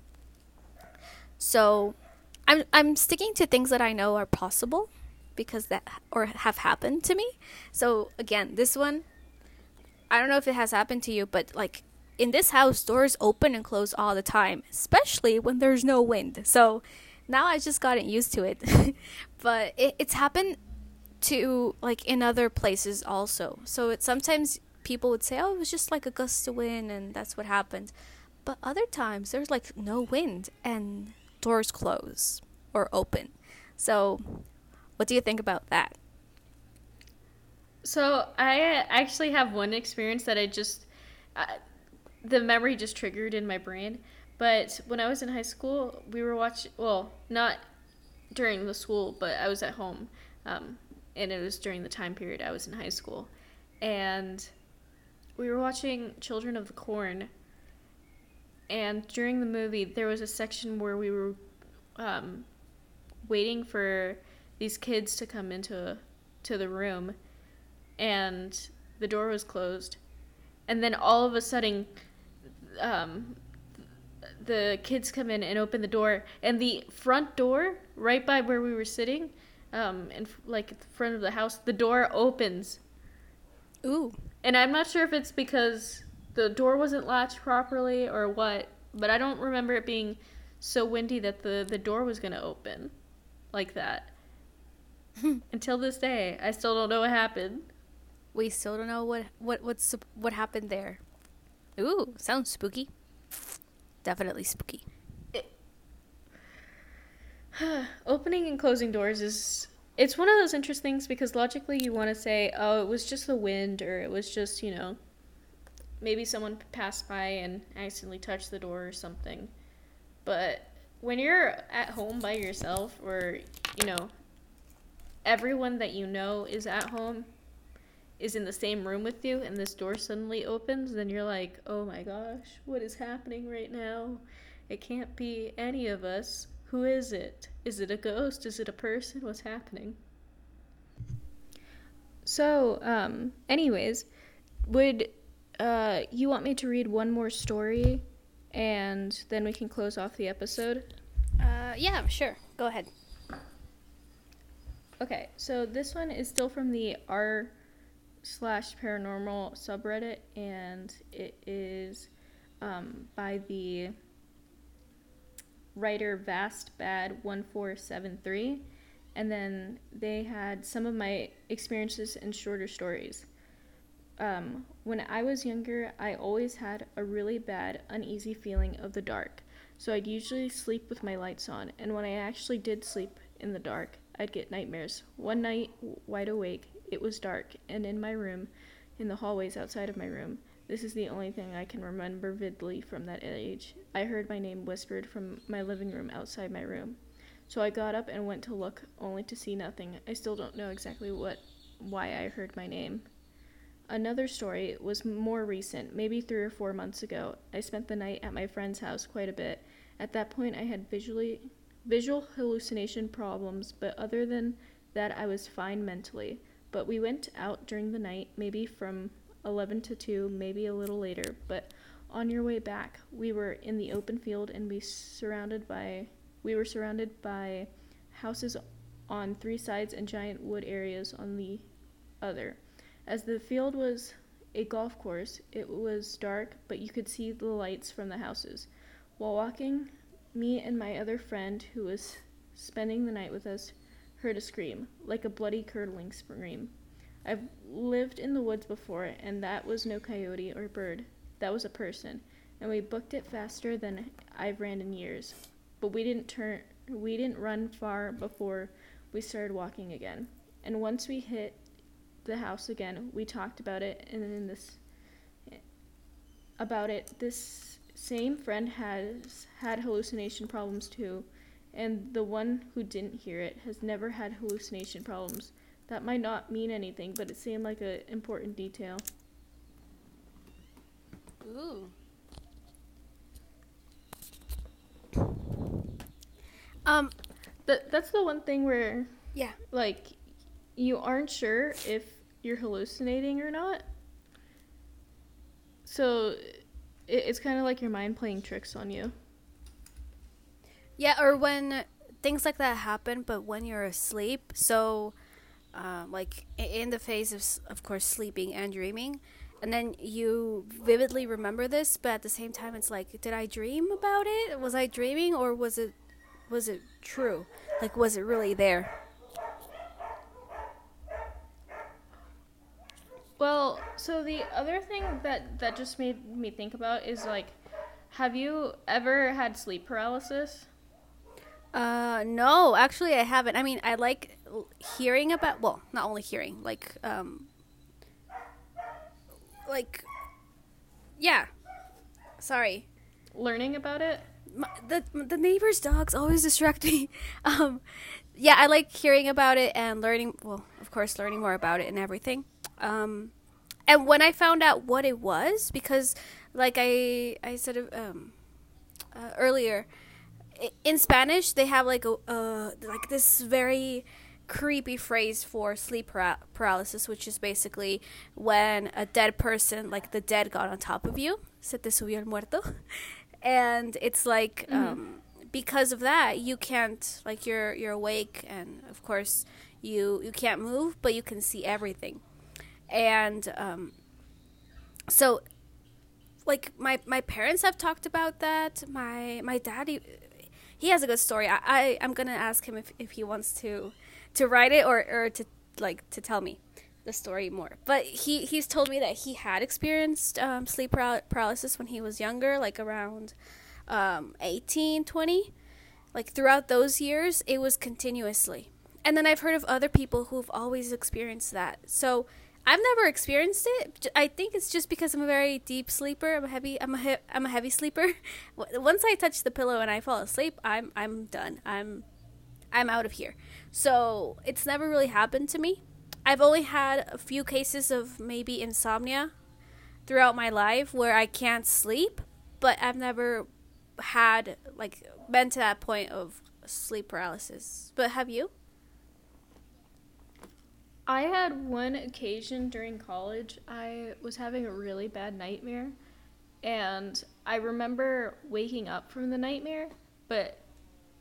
So, I'm I'm sticking to things that I know are possible because that or have happened to me. So, again, this one I don't know if it has happened to you, but like in this house, doors open and close all the time, especially when there's no wind. So now I just gotten used to it. *laughs* but it, it's happened to like in other places also. So it sometimes people would say, "Oh, it was just like a gust of wind, and that's what happened." But other times there's like no wind and doors close or open. So what do you think about that? So I actually have one experience that I just, uh, the memory just triggered in my brain. But when I was in high school, we were watching. Well, not during the school, but I was at home, um, and it was during the time period I was in high school, and we were watching Children of the Corn. And during the movie, there was a section where we were um, waiting for these kids to come into to the room, and the door was closed, and then all of a sudden, um, the kids come in and open the door, and the front door, right by where we were sitting, um, in like at the front of the house, the door opens. Ooh. And I'm not sure if it's because the door wasn't latched properly or what, but I don't remember it being so windy that the, the door was going to open like that. *laughs* Until this day, I still don't know what happened. We still don't know what what what's what happened there. Ooh, sounds spooky. Definitely spooky. *sighs* Opening and closing doors is it's one of those interesting things because logically you want to say, oh, it was just the wind or it was just, you know, maybe someone passed by and accidentally touched the door or something. But when you're at home by yourself or, you know, everyone that you know is at home is in the same room with you and this door suddenly opens, then you're like, oh my gosh, what is happening right now? It can't be any of us. Who is it? Is it a ghost? Is it a person? What's happening? So, um, anyways, would uh, you want me to read one more story and then we can close off the episode? Uh, yeah, sure. Go ahead. Okay, so this one is still from the r slash paranormal subreddit, and it is um, by the writer Vast Bad One Four Seven Three, and then they had some of my experiences in shorter stories. Um, when i was younger i always had a really bad uneasy feeling of the dark. So i'd usually sleep with my lights on and when i actually did sleep in the dark i'd get nightmares. One night wide awake it was dark and in my room in the hallways outside of my room this is the only thing I can remember vividly from that age. I heard my name whispered from my living room outside my room. So I got up and went to look, only to see nothing. I still don't know exactly what why I heard my name. Another story was more recent, maybe 3 or 4 months ago. I spent the night at my friend's house quite a bit. At that point I had visually visual hallucination problems, but other than that I was fine mentally. But we went out during the night, maybe from 11 to 2, maybe a little later, but on your way back, we were in the open field and we surrounded by we were surrounded by houses on three sides and giant wood areas on the other. As the field was a golf course, it was dark, but you could see the lights from the houses. While walking, me and my other friend, who was spending the night with us, heard a scream, like a bloody curdling scream. I've lived in the woods before, and that was no coyote or bird. That was a person, and we booked it faster than I've ran in years. But we didn't turn we didn't run far before we started walking again. And once we hit the house again, we talked about it and in this about it this same friend has had hallucination problems too, and the one who didn't hear it has never had hallucination problems. That might not mean anything, but it seemed like an important detail. Ooh. Um, That that's the one thing where yeah. like you aren't sure if you're hallucinating or not. So it, it's kind of like your mind playing tricks on you. Yeah, or when things like that happen, but when you're asleep. So, uh, like in the phase of, of course, sleeping and dreaming, and then you vividly remember this, but at the same time, it's like, did I dream about it? Was I dreaming, or was it, was it true? Like, was it really there? Well, so the other thing that that just made me think about is like have you ever had sleep paralysis? Uh, no, actually, I haven't. I mean, I like hearing about. Well, not only hearing, like, um, like, yeah. Sorry. learning about it? My, the the neighbors' dogs always distract me. *laughs* Um, yeah, I like hearing about it and learning. Well, of course, learning more about it and everything. Um, and when I found out what it was, because like I I said um, uh, earlier, in Spanish they have like a uh, like this very creepy phrase for sleep para- paralysis, which is basically when a dead person, like the dead, got on top of you. Se te subió el muerto, and it's like. Mm-hmm. Um, because of that you can't like you're you're awake and of course you you can't move but you can see everything and um, so like my my parents have talked about that my my daddy he has a good story i, I i'm gonna ask him if, if he wants to to write it or or to like to tell me the story more but he he's told me that he had experienced um, sleep paralysis when he was younger like around um, 18, 20. Like throughout those years, it was continuously. And then I've heard of other people who've always experienced that. So I've never experienced it. I think it's just because I'm a very deep sleeper. I'm a heavy. I'm a he- I'm a heavy sleeper. *laughs* Once I touch the pillow and I fall asleep, I'm I'm done. I'm I'm out of here. So it's never really happened to me. I've only had a few cases of maybe insomnia throughout my life where I can't sleep, but I've never had like been to that point of sleep paralysis. But have you? I had one occasion during college. I was having a really bad nightmare, and I remember waking up from the nightmare, but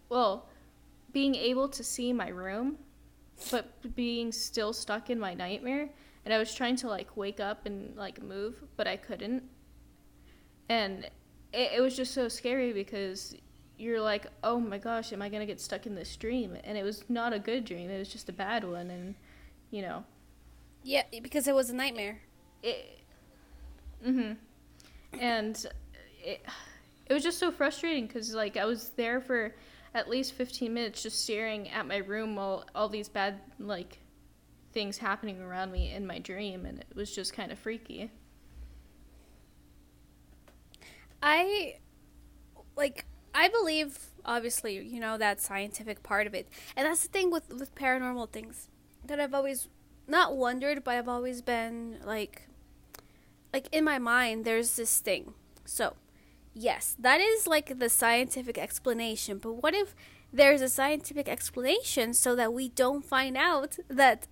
well, being able to see my room, but being still stuck in my nightmare. And I was trying to like wake up and like move, but I couldn't. And it, it was just so scary because you're like, oh my gosh, am I gonna get stuck in this dream? And it was not a good dream. It was just a bad one, and you know. Yeah, because it was a nightmare. It. Mhm. And it, it was just so frustrating because like I was there for at least 15 minutes just staring at my room while all these bad like things happening around me in my dream, and it was just kind of freaky. I like I believe obviously, you know, that scientific part of it. And that's the thing with with paranormal things that I've always not wondered, but I've always been like like in my mind there's this thing. So, yes, that is like the scientific explanation, but what if there's a scientific explanation so that we don't find out that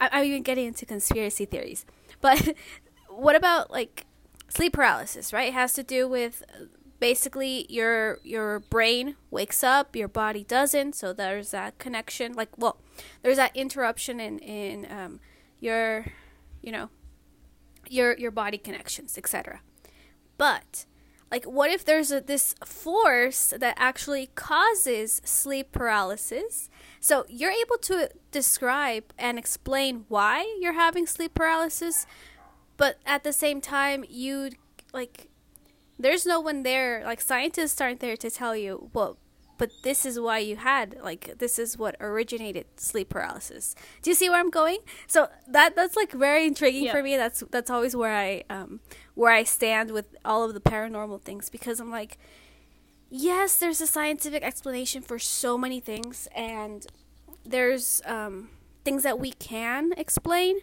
I, am even getting into conspiracy theories. But *laughs* what about like sleep paralysis, right? It has to do with basically your your brain wakes up, your body doesn't, so there's that connection. Like, well, there's that interruption in in um, your, you know, your your body connections, etc. But like what if there's a, this force that actually causes sleep paralysis so you're able to describe and explain why you're having sleep paralysis but at the same time you like there's no one there like scientists aren't there to tell you well but this is why you had like this is what originated sleep paralysis. Do you see where i'm going? So that that's like very intriguing yeah. for me. That's that's always where i um where i stand with all of the paranormal things because i'm like yes there's a scientific explanation for so many things and there's um things that we can explain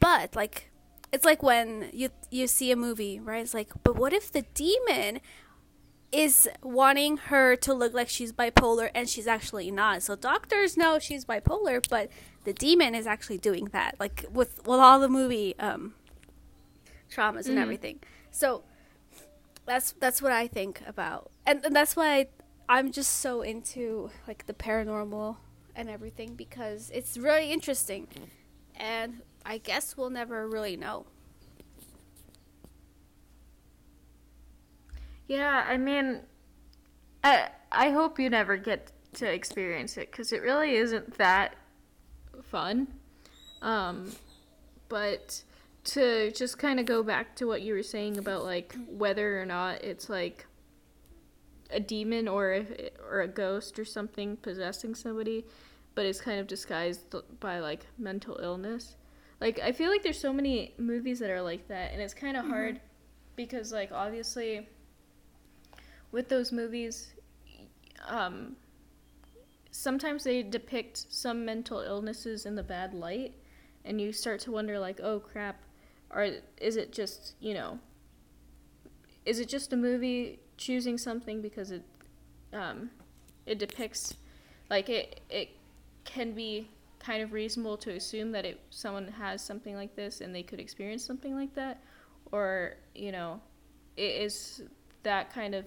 but like it's like when you you see a movie, right? It's like, but what if the demon is wanting her to look like she's bipolar and she's actually not. So doctors know she's bipolar, but the demon is actually doing that, like with with all the movie um, traumas and mm-hmm. everything. So that's that's what I think about, and, and that's why I, I'm just so into like the paranormal and everything because it's really interesting, and I guess we'll never really know. Yeah, I mean, I I hope you never get to experience it because it really isn't that fun. Um, but to just kind of go back to what you were saying about like whether or not it's like a demon or a, or a ghost or something possessing somebody, but it's kind of disguised by like mental illness. Like I feel like there's so many movies that are like that, and it's kind of mm-hmm. hard because like obviously with those movies, um, sometimes they depict some mental illnesses in the bad light, and you start to wonder, like, oh crap, or is it just you know, is it just a movie choosing something because it, um, it depicts, like it it can be kind of reasonable to assume that if someone has something like this and they could experience something like that, or you know, is that kind of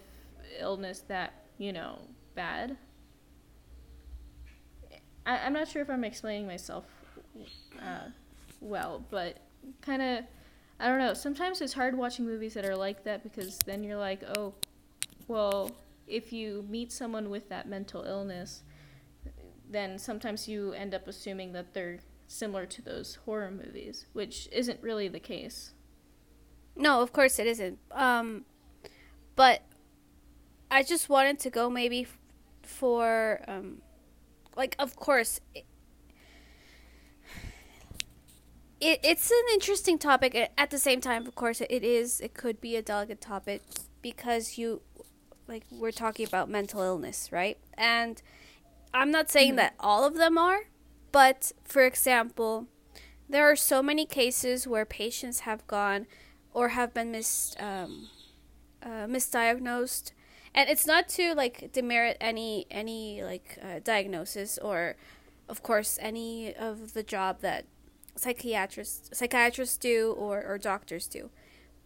illness that you know bad. I, I'm not sure if I'm explaining myself uh, well, but kind of, I don't know. Sometimes it's hard watching movies that are like that because then you're like, oh, well, if you meet someone with that mental illness, then sometimes you end up assuming that they're similar to those horror movies, which isn't really the case. No, of course it isn't. Um, but I just wanted to go maybe f- for um, like of course it, it, it's an interesting topic at the same time of course it is it could be a delicate topic because you like we're talking about mental illness right and i'm not saying mm-hmm. that all of them are but for example there are so many cases where patients have gone or have been mis, um, uh, misdiagnosed. And it's not to like demerit any any like uh, diagnosis or of course any of the job that psychiatrists psychiatrists do or, or doctors do.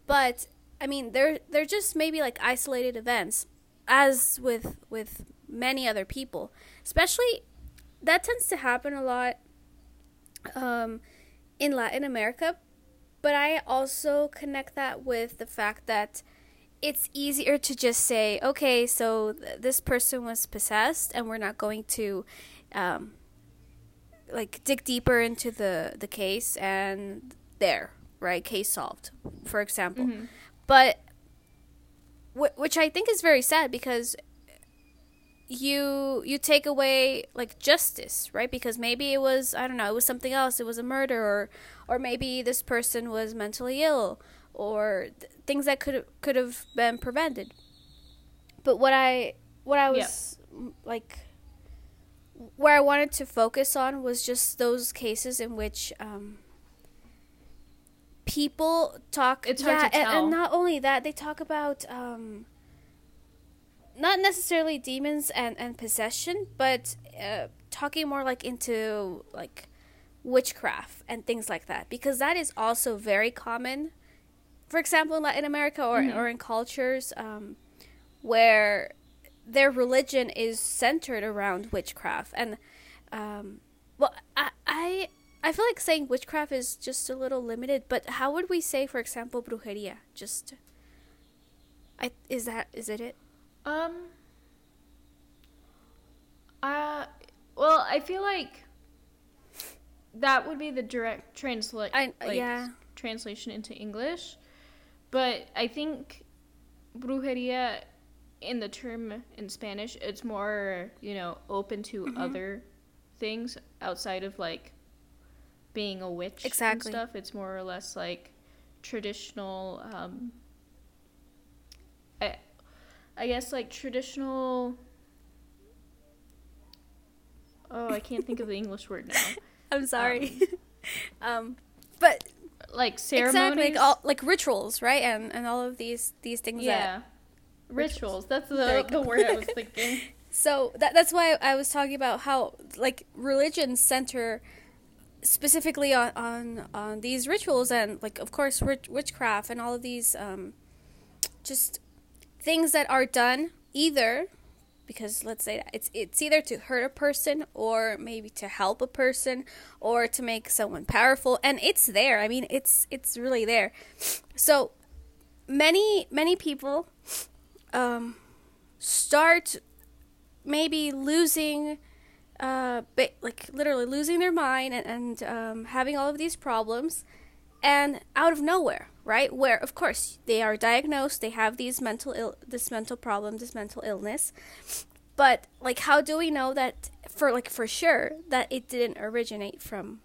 But i mean they're they're just maybe like isolated events as with with many other people especially that tends to happen a lot um, in latin america but i also connect that with the fact that it's easier to just say, okay, so th- this person was possessed, and we're not going to, um, like dig deeper into the the case, and there, right, case solved, for example. Mm-hmm. But wh- which I think is very sad because you you take away like justice right because maybe it was i don't know it was something else it was a murder or or maybe this person was mentally ill or th- things that could could have been prevented. But what I what I was yeah. like where I wanted to focus on was just those cases in which um, people talk. It's hard yeah, to tell. And, and not only that, they talk about um, not necessarily demons and, and possession, but uh, talking more like into like witchcraft and things like that, because that is also very common for example, in Latin America or, mm-hmm. or in cultures um, where their religion is centered around witchcraft. And, um, well, I, I, I feel like saying witchcraft is just a little limited, but how would we say, for example, brujeria? Just, I, is that, is it it? Um, uh, well, I feel like that would be the direct translate. Like, yeah. Translation into English. But I think brujeria in the term in Spanish, it's more, you know, open to mm-hmm. other things outside of like being a witch exactly. and stuff. It's more or less like traditional um I I guess like traditional Oh, I can't think of the English word now. *laughs* I'm sorry. Um, *laughs* um but like ceremonies, exactly, like, all, like rituals, right? And and all of these these things. Yeah, rituals. rituals. That's the the word I was *laughs* thinking. so that that's why I was talking about how like religion center specifically on on on these rituals and like of course witch, witchcraft and all of these um just things that are done either because let's say it's it's either to hurt a person or maybe to help a person or to make someone powerful and it's there. I mean it's it's really there. So many many people um, start maybe losing uh, like literally losing their mind and, and um, having all of these problems and out of nowhere right? Where of course they are diagnosed they have these mental Ill- this mental problem this mental illness. But like how do we know that for like for sure that it didn't originate from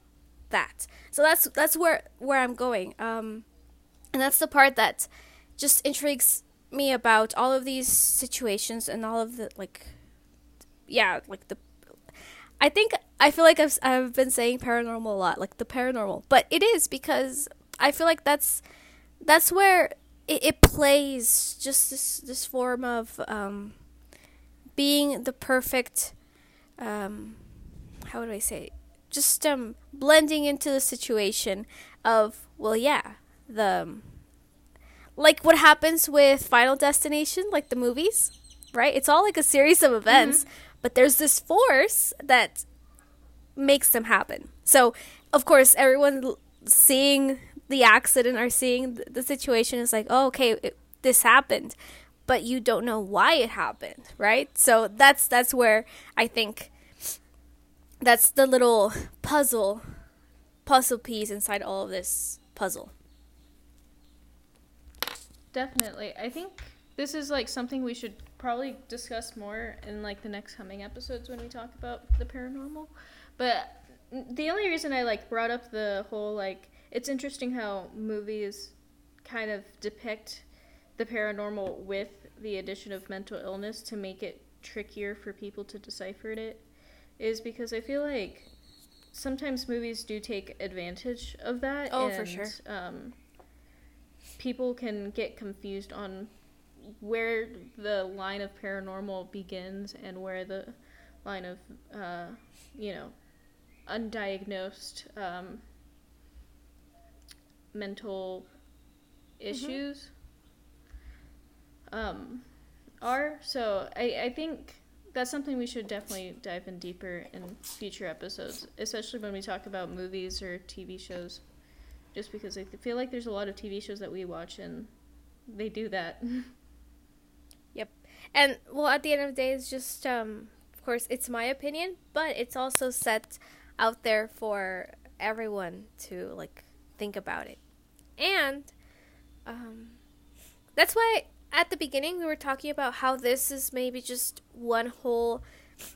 that? So that's that's where where i'm going um and that's the part that just intrigues me about all of these situations and all of the like yeah, like the I think I feel like I've I've been saying paranormal a lot, like the paranormal, but it is because I feel like that's that's where it, it plays just this this form of um, being the perfect um, how would I say just um, blending into the situation of well yeah the um, like what happens with Final Destination like the movies right? It's all like a series of events mm-hmm. but there's this force that makes them happen. So of course everyone seeing the accident or seeing the situation is like, oh, okay, it, this happened, but you don't know why it happened, right? So that's that's where I think that's the little puzzle puzzle piece inside all of this puzzle. Definitely. I think this is like something we should probably discuss more in like the next coming episodes when we talk about the paranormal. But mm, the only reason I like brought up the whole like it's interesting how movies kind of depict the paranormal with the addition of mental illness to make it trickier for people to decipher it is because I feel like sometimes movies do take advantage of that. Oh, and, for sure. Um, people can get confused on where the line of paranormal begins and where the line of, uh, you know, undiagnosed um, mental mm-hmm. issues mm-hmm. um, are. So I, I think that's something we should definitely dive in deeper in future episodes, especially when we talk about movies or TV shows. Just because I feel like there's a lot of TV shows that we watch and they do that. *laughs* yep. And well, at the end of the day, it's just, um, of course, it's my opinion, but it's also set out there for everyone to like think about it. And um, that's why at the beginning we were talking about how this is maybe just one whole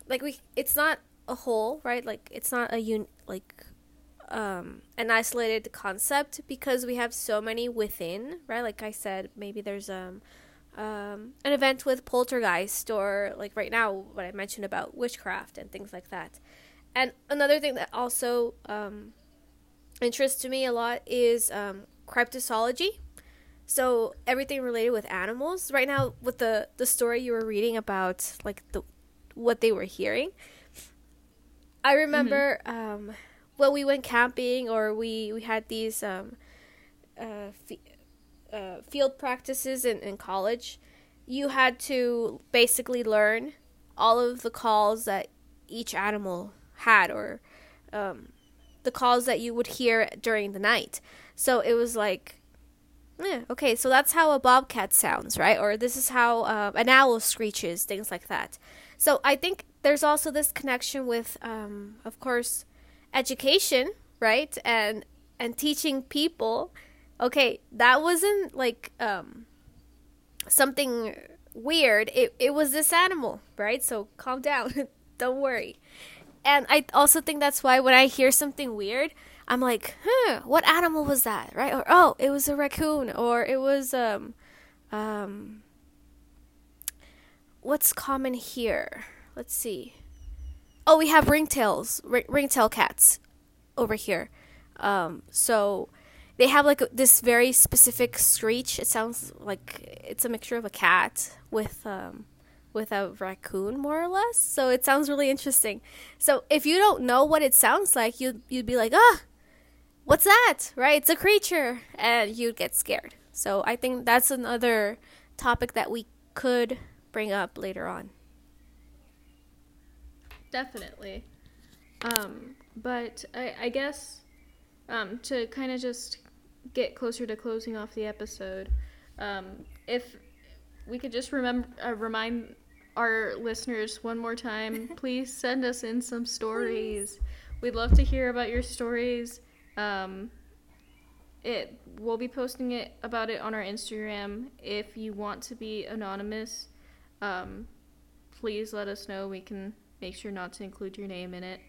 like we it's not a whole, right? Like it's not a un like um an isolated concept because we have so many within, right? Like I said, maybe there's um um, an event with poltergeist or like right now what I mentioned about witchcraft and things like that. And another thing that also um, interests me a lot is um, cryptozoology. So everything related with animals. Right now, with the the story you were reading about, like the what they were hearing, I remember mm-hmm. um, when we went camping or we we had these um, uh, uh, field practices in, in college. You had to basically learn all of the calls that each animal had, or um, the calls that you would hear during the night. So it was like, yeah, okay, so that's how a bobcat sounds, right? Or this is how uh, an owl screeches, things like that. So I think there's also this connection with, um, of course, education, right? And and teaching people. Okay, that wasn't like um, something weird. It it was this animal, right? So calm down. *laughs* Don't worry. And I also think that's why when I hear something weird, I'm like, huh, what animal was that? Right? Or oh, it was a raccoon, or it was um, um, what's common here? Let's see. Oh, we have ringtails, ring- ringtail cats over here. Um, so they have like this very specific screech. It sounds like it's a mixture of a cat with um, with a raccoon more or less. So it sounds really interesting. So if you don't know what it sounds like, you you'd be like, "Ah, what's that? Right? It's a creature. And you'd get scared. So I think that's another topic that we could bring up later on. Definitely. Um, but I, I guess um, to kind of just get closer to closing off the episode, um, if we could just remember uh, remind our listeners one more time, *laughs* please send us in some stories. Please. We'd love to hear about your stories. Um, it we'll be posting it about it on our Instagram. If you want to be anonymous, um, please let us know. We can make sure not to include your name in it.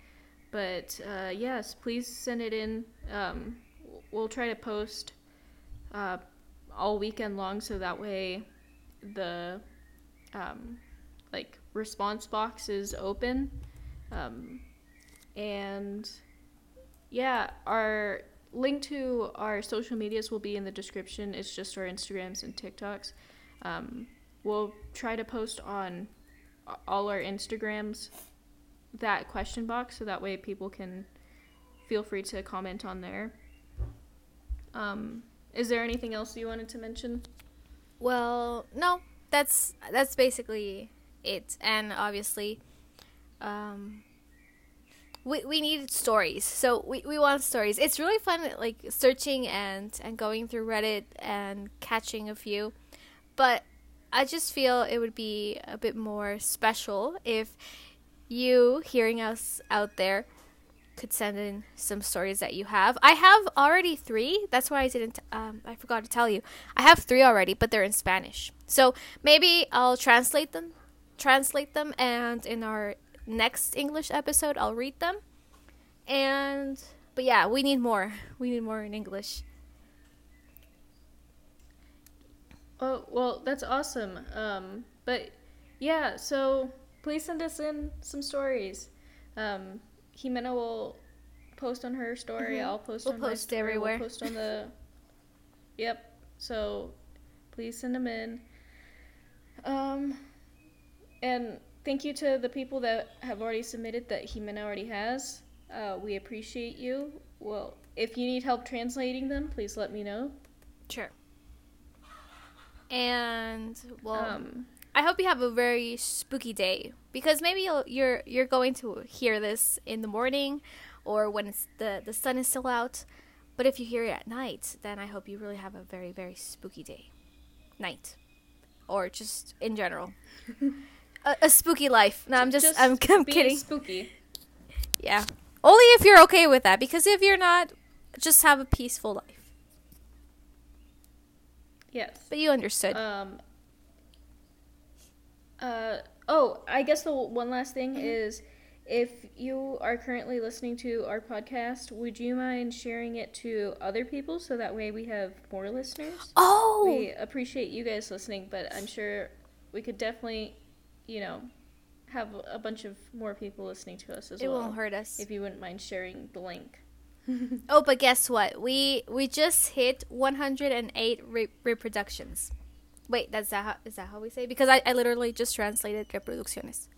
But uh, yes, please send it in. Um, we'll try to post uh, all weekend long, so that way the um, like response box is open. Um, and yeah, our link to our social medias will be in the description. It's just our Instagrams and TikToks. Um, we'll try to post on all our Instagrams that question box so that way people can feel free to comment on there. Um, is there anything else you wanted to mention? Well, no, that's that's basically it. And obviously, um, we we need stories. So we, we want stories. It's really fun, like searching and and going through Reddit and catching a few. But I just feel it would be a bit more special if you hearing us out there could send in some stories that you have. I have already three. That's why I didn't. Um, I forgot to tell you. I have three already, but they're in Spanish. So maybe I'll translate them, translate them, and in our next English episode, I'll read them. And but yeah, we need more. We need more in English. Oh well, that's awesome. Um, but yeah, so please send us in some stories. Um, Ximena will post on her story. Mhm. I'll post We'll on post my story. everywhere. We'll post on the. *laughs* yep. So, please send them in. Um, and thank you to the people that have already submitted that Ximena already has. Uh, we appreciate you. Well, if you need help translating them, please let me know. Sure. And well, Um, I hope you have a very spooky day because maybe you'll, you're you're going to hear this in the morning or when it's the the sun is still out. But if you hear it at night, then I hope you really have a very very spooky day, night, or just in general, *laughs* a, a spooky life. No, I'm just, I'm, *laughs* I'm be kidding. Spooky. Yeah, only if you're okay with that. Because if you're not, just have a peaceful life. Yes. But you understood. Um. Uh oh, I guess the one last thing Mm-hmm. is, if you are currently listening to our podcast, would you mind sharing it to other people so that way we have more listeners? oh, We appreciate you guys listening, but I'm sure we could definitely, you know, have a bunch of more people listening to us as well. it won't hurt us. If you wouldn't mind sharing the link. *laughs* Oh, but guess what? We we just hit 108 re- reproductions. Wait, that's that how, is that how we say? it? Because I, I literally just translated reproducciones.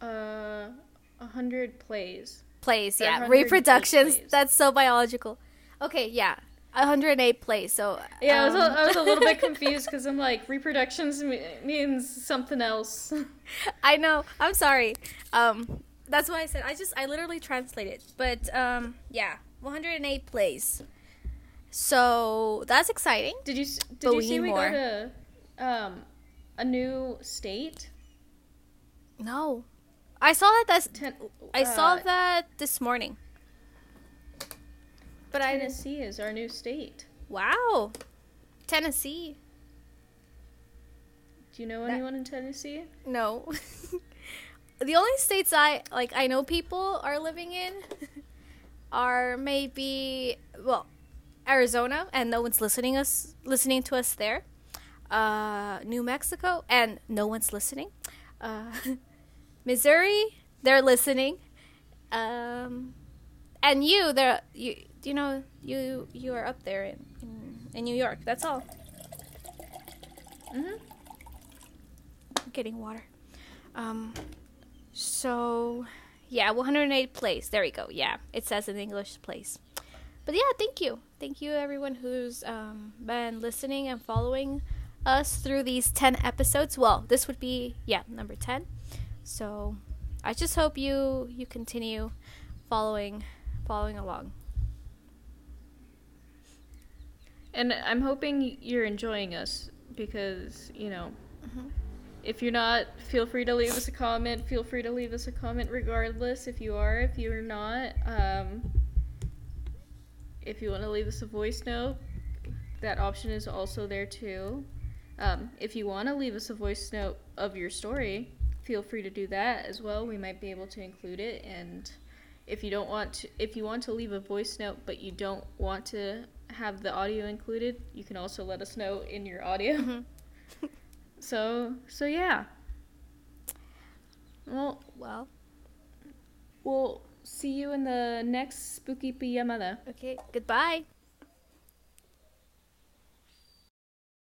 Uh, a hundred plays. Plays, yeah. Reproductions. plays. That's so biological. Okay, yeah. 108 plays. So Yeah, I was a, um, was a little bit *laughs* confused because I'm like reproductions me- means something else. *laughs* I know. I'm sorry. Um, that's why I said I just I literally translated. But um, yeah, 108 plays. So that's exciting. Did you did you we see we more. got a um a new state? No, I saw that. That's Ten- I saw uh, that this morning. But I. Tennessee is our new state. Wow, Tennessee. Do you know That- anyone in Tennessee? No. *laughs* the only states I like I know people are living in *laughs* are maybe well Arizona and no one's listening us listening to us there. Uh, New Mexico and no one's listening. Uh, *laughs* Missouri, they're listening. Um, and you, they're you. You know, you you are up there in in, in New York. That's all. Mm-hmm. getting water. Um, so yeah, 108 place. There we go. Yeah, it says in English place. But yeah, thank you, thank you everyone who's um, been listening and following us through these 10 episodes. Well, this would be yeah number 10. So I just hope you you continue following following along. And I'm hoping you're enjoying us because you know. Mhm. If you're not, feel free to leave us a comment. Feel free to leave us a comment regardless if you are. If you're not, um, if you want to leave us a voice note, that option is also there too. Um, if you want to leave us a voice note of your story, feel free to do that as well. We might be able to include it. And if you don't want to, if you want to leave a voice note but you don't want to have the audio included, you can also let us know in your audio. Mm-hmm. *laughs* so so yeah. Well, Well, we'll see you in the next spooky pijama okay. Goodbye.